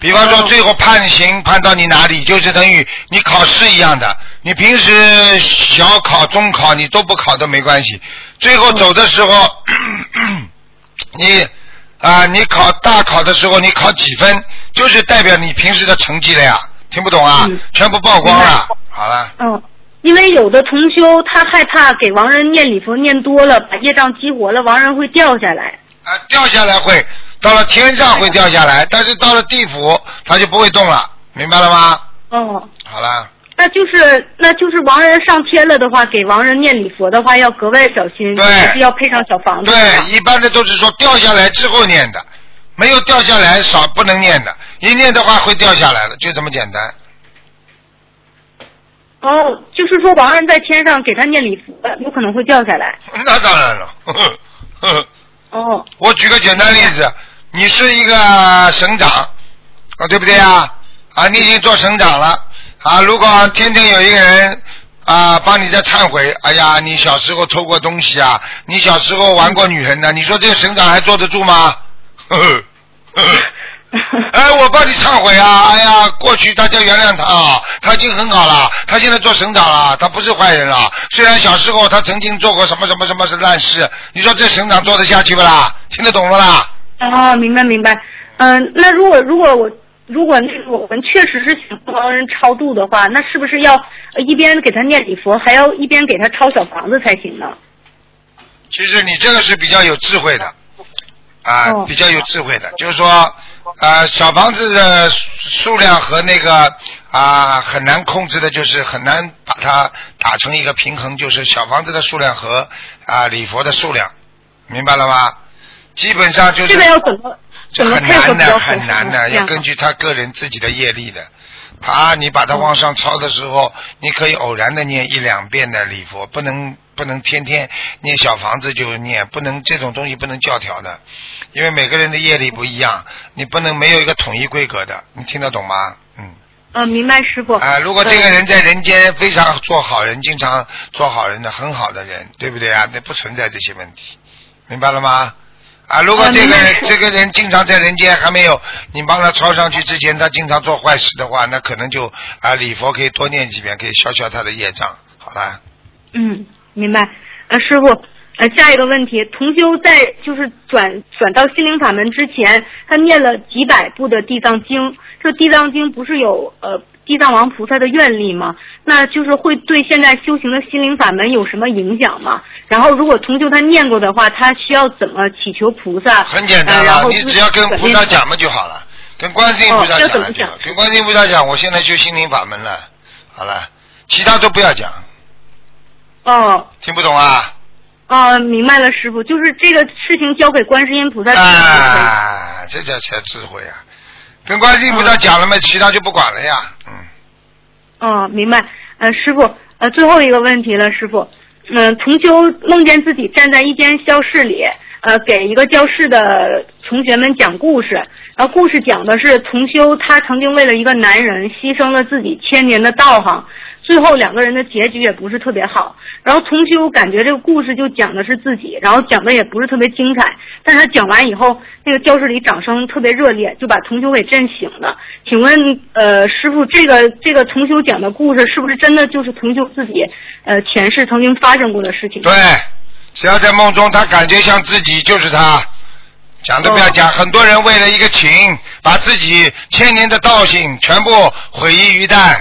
A: 比方说，最后判刑判到你哪里，就是等于你考试一样的。你平时小考、中考你都不考都没关系，最后走的时候，你啊，你考大考的时候你考几分，就是代表你平时的成绩了呀。听不懂啊？全部曝光了。好了。
E: 嗯，因为有的同修他害怕给亡人念礼佛念多了，把业障激活了，亡人会掉下来。
A: 啊，掉下来会，到了天上会掉下来，但是到了地府他就不会动了，明白了吗？
E: 哦，
A: 好了，
E: 那就是那就是亡人上天了的话，给亡人念礼佛的话要格外小心，
A: 对
E: 还是要配上小房子。
A: 对，一般的都是说掉下来之后念的，没有掉下来少不能念的，一念的话会掉下来的，就这么简单。
E: 哦，就是说亡人在天上给他念礼佛，有可能会掉下来。
A: 那当然了。呵呵呵呵
E: 哦。
A: 我举个简单例子，你是一个省长，啊，对不对啊？啊，你已经做省长了，啊，如果天天有一个人啊帮你在忏悔，哎呀，你小时候偷过东西啊，你小时候玩过女人呢、你说这个省长还坐得住吗？呵呵呵呵哎，我帮你忏悔啊！哎呀，过去大家原谅他啊，他已经很好了，他现在做省长了，他不是坏人了。虽然小时候他曾经做过什么什么什么是烂事，你说这省长做得下去不啦？听得懂不啦？
E: 哦，明白明白。嗯、那如果如果我如果那个我们确实是想帮人超度的话，那是不是要呃一边给他念礼佛，还要一边给他抄小房子才行呢？
A: 其实你这个是比较有智慧的，啊，
E: 哦
A: 比较有智慧的，就是说，呃，小房子的数量和那个啊很难控制的，就是很难把它打成一个平衡，就是小房子的数量和啊礼佛的数量，明白了吗？基本上就是
E: 这个要怎么
A: 这很难的，很难的，要根据他个人自己的业力的。他你把它往上抄的时候，你可以偶然的念一两遍的礼佛，不能不能天天念小房子就念，不能这种东西不能教条的，因为每个人的业力不一样，你不能没有一个统一规格的，你听得懂吗？嗯。
E: 呃，明白师傅。
A: 啊，如果这个人在人间非常做好人，经常做好人的很好的人，对不对啊？那不存在这些问题，明白了吗？啊，如果
E: 啊
A: 这个人、这个人经常在人间还没有你帮他抄上去之前，他经常做坏事的话，那可能就啊礼佛可以多念几遍，可以消消他的业障。好了，
E: 嗯，明白。呃，师傅，呃，下一个问题，同修在就是转转到心灵法门之前，他念了几百部的地藏经。这地藏经不是有呃地藏王菩萨的愿力吗？那就是会对现在修行的心灵法门有什么影响吗？然后，如果同修他念过的话，他需要怎么祈求菩萨？
A: 很简单
E: 呃、然
A: 了，
E: 后自
A: 你只要跟菩萨讲嘛就好了，跟观世音菩萨讲跟观世音菩萨讲，我现在修心灵法门了，好了，其他都不要讲，
E: 哦
A: 听不懂啊？
E: 哦，明白了，师傅，就是这个事情交给观世音菩萨处理就可以。
A: 啊，这叫才智慧啊！跟观世音菩萨讲了嘛，其他就不管了呀。嗯，
E: 哦，明白。呃，师傅，呃，最后一个问题了，师傅。嗯、重修梦见自己站在一间教室里，呃，给一个教室的同学们讲故事。然后故事讲的是重修他曾经为了一个男人牺牲了自己千年的道行，最后两个人的结局也不是特别好。然后重修感觉这个故事就讲的是自己，然后讲的也不是特别精彩。但是他讲完以后，那个教室里掌声特别热烈，就把重修给震醒了。请问，呃，师傅，这个这个重修讲的故事是不是真的就是重修自己呃前世曾经发生过的事情？
A: 对，只要在梦中他感觉像自己就是他，讲都不要讲。很多人为了一个情，把自己千年的道行全部毁于一旦，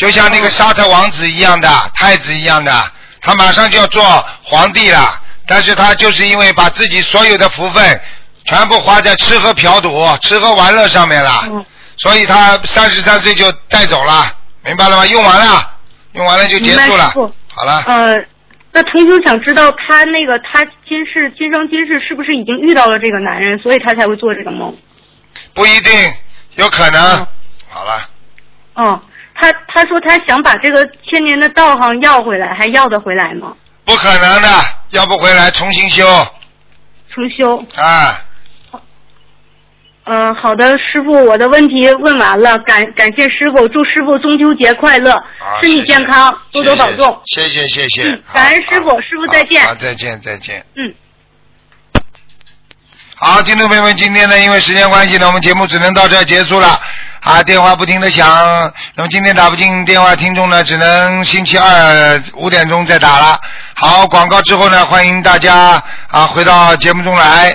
A: 就像那个沙特王子一样的，太子一样的，他马上就要做皇帝了，但是他就是因为把自己所有的福分全部花在吃喝嫖赌、吃喝玩乐上面了，
E: 嗯
A: 所以他三十三岁就带走了，明白了吗？用完了，用完了就结束了好了。
E: 呃，那同修想知道他那个他今世今生今世是不是已经遇到了这个男人，所以他才会做这个梦？
A: 不一定，有可能。
E: 嗯
A: 好了，
E: 哦，他他说他想把这个千年的道行要回来，还要得回来吗？
A: 不可能的，要不回来重新修
E: 重修。
A: 啊。
E: 嗯、好的，师傅，我的问题问完了，感感谢师傅，祝师傅中秋节快乐，
A: 好，
E: 身体健康，多多保重。
A: 谢谢谢谢。
E: 嗯感恩师傅师傅再见
A: 好，好再见再见。
E: 嗯。
A: 好，听众朋友们，今天呢，因为时间关系呢，我们节目只能到这儿结束了。啊，电话不停的响，那么今天打不进电话，听众呢只能星期二五点钟再打了。好，广告之后呢，欢迎大家啊回到节目中来。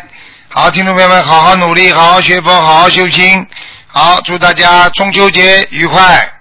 A: 好，听众朋友们，好好努力，好好学佛，好好修心。好，祝大家中秋节愉快。